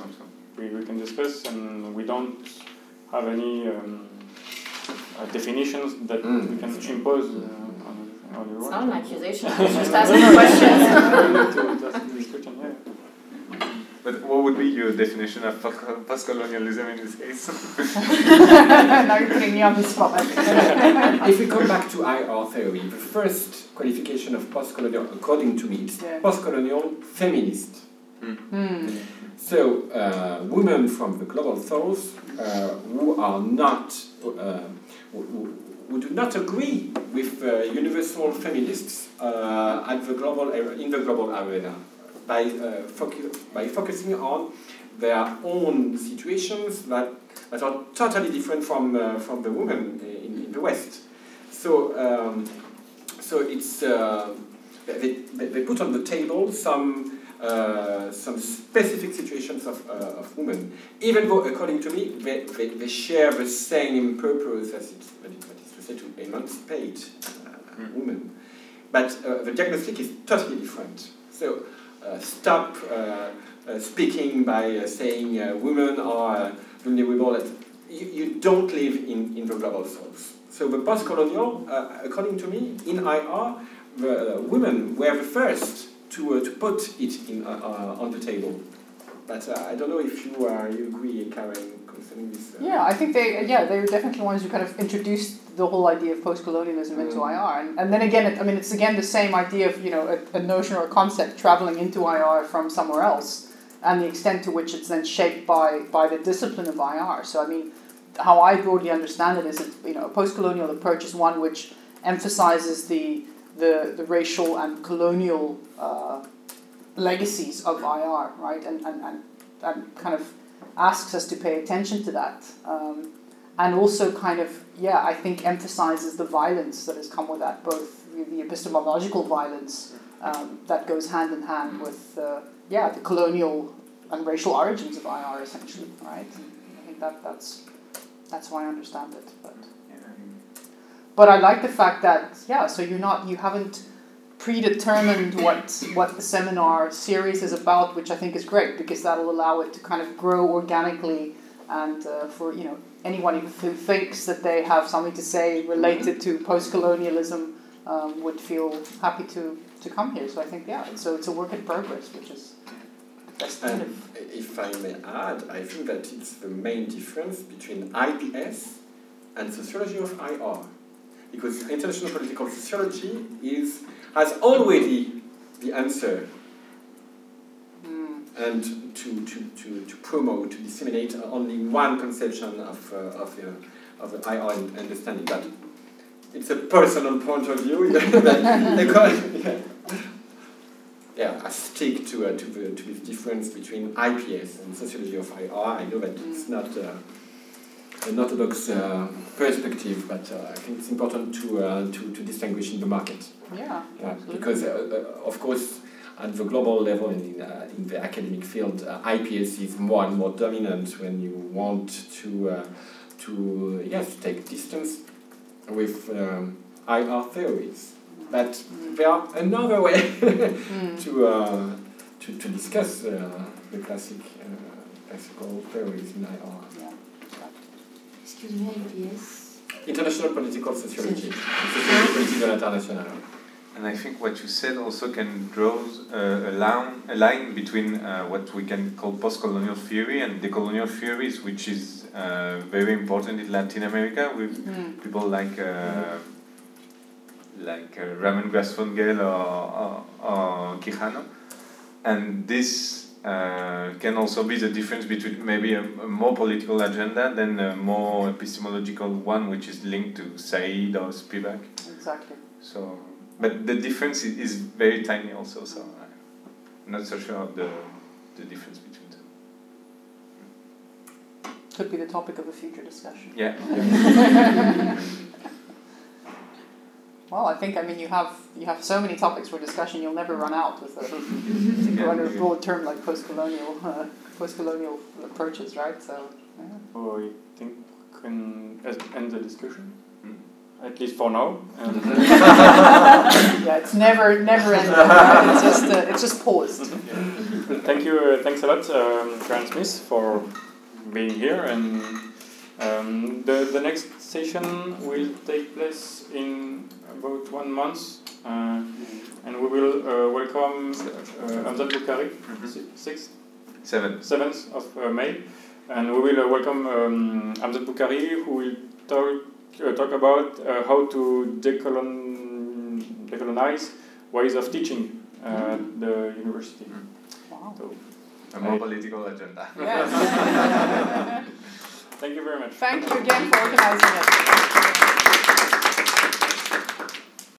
we, we can discuss and we don't have any um, uh, definitions that Mm. we can impose on, on It's own. not an accusation. I was just asking questions. to, to ask the discussion, yeah. But what would be your definition of post colonialism in this case? now you're putting me on the spot. if we come back to IR theory, the first qualification of post-colonial, according to me, is Yeah. post-colonial feminist. Hmm. So, uh, women from the global south uh, who are not, uh, who, who- who do not agree with uh, universal feminists uh, at the global in the global arena by uh, by focusing on their own situations that, that are totally different from uh, from the women in, in the West. So. Um, so it's uh, they, they, put on the table some uh, some specific situations of, uh, of women, even though according to me they, they, they share the same purpose as it, that is that is to to emancipate uh, women, but uh, the diagnostic is totally different. So uh, stop uh, uh, speaking by uh, saying uh, women are vulnerable. You, you don't live in, in the global south. So the post-colonial, uh, according to me, in IR, the uh, women were the first to, uh, to put it in, on the table. But uh, I don't know if you uh, you agree, Karen, Uh, Yeah, I think they yeah they were definitely ones who kind of introduced the whole idea of post-colonialism into Mm. IR, and, and then again, it, I mean, it's again the same idea of you know a, a notion or a concept traveling into IR from somewhere else, and the extent to which it's then shaped by by the discipline of IR. So I mean, how I broadly understand it is, you know, a post-colonial approach is one which emphasizes the the, the racial and colonial uh, legacies of IR, right, and, and, and, and kind of asks us to pay attention to that. Um, and also kind of, yeah, I think emphasizes the violence that has come with that, both the- epistemological violence um, that goes hand in hand with, uh, yeah, the colonial and racial origins of IR essentially, right? I think that that's, that's how I understand it. But, but I like the fact that, yeah, so you're not, you haven't predetermined what what the seminar series is about, which I think is great because that'll allow it to kind of grow organically and uh, for you know anyone who thinks that they have something to say related to post-colonialism um, would feel happy to, to come here. So I think, yeah, so it's a work in progress, which is the best kind And of. if I may add, I think that it's the main difference between IPS and sociology of IR. Because international political sociology is, has already the answer Mm, and to, to, to, to promote, to disseminate only one conception of, uh, of, uh, of the IR understanding. But it's a personal point of view. that they call it, yeah. yeah, I stick to, uh, to, the, to this difference between IPS and sociology of IR. I know that it's not uh, an orthodox uh, perspective, but uh, I think it's important to, uh, to, to distinguish in the market. yeah, Yeah, because uh, uh, of course, at the global level in, uh, in the academic field, uh, IPS is more and more dominant when you want to uh, to yes take distance with um, IR theories. But there are another way Mm. to, uh, to to discuss uh, the classic uh, classical theories in IR. Yeah. Excuse me, IPS. International political sociology, sociology political international. And I think what you said also can draw uh, a, line, a line between uh, what we can call post-colonial theory and decolonial theories, which is uh, very important in Latin America with Mm. people like uh, like uh, Ramon Grosfoguel or, or, or Quijano. And this uh, can also be the difference between maybe a, a more political agenda than a more epistemological one, which is linked to Said or Spivak. Exactly. So, but the difference is, is very tiny also. So I'm not so sure of the the difference between them. Could be the topic of a future discussion. Yeah. Well, I think I mean you have you have so many topics for discussion. You'll never run out with a, to under a broad term like post-colonial uh, post-colonial approaches, right? So yeah. So I think we can end the discussion, Mm. at least for now. Yeah, it's never never ending. Right? It's just uh, it's just paused. thank you, uh, thanks a lot, um, Karen Smith, for being here. And um, the the next session will take place in about one month, uh, and we will uh, welcome uh, Hamzat Bukhari, si- sixth, Seven. 7th of uh, May, and we will uh, welcome um, Hamzat Bukhari, who will talk uh, talk about uh, how to decolon decolonize ways of teaching uh, at the university. Wow. So, A more political agenda. Yes. thank you very much. Thank you again for organizing it.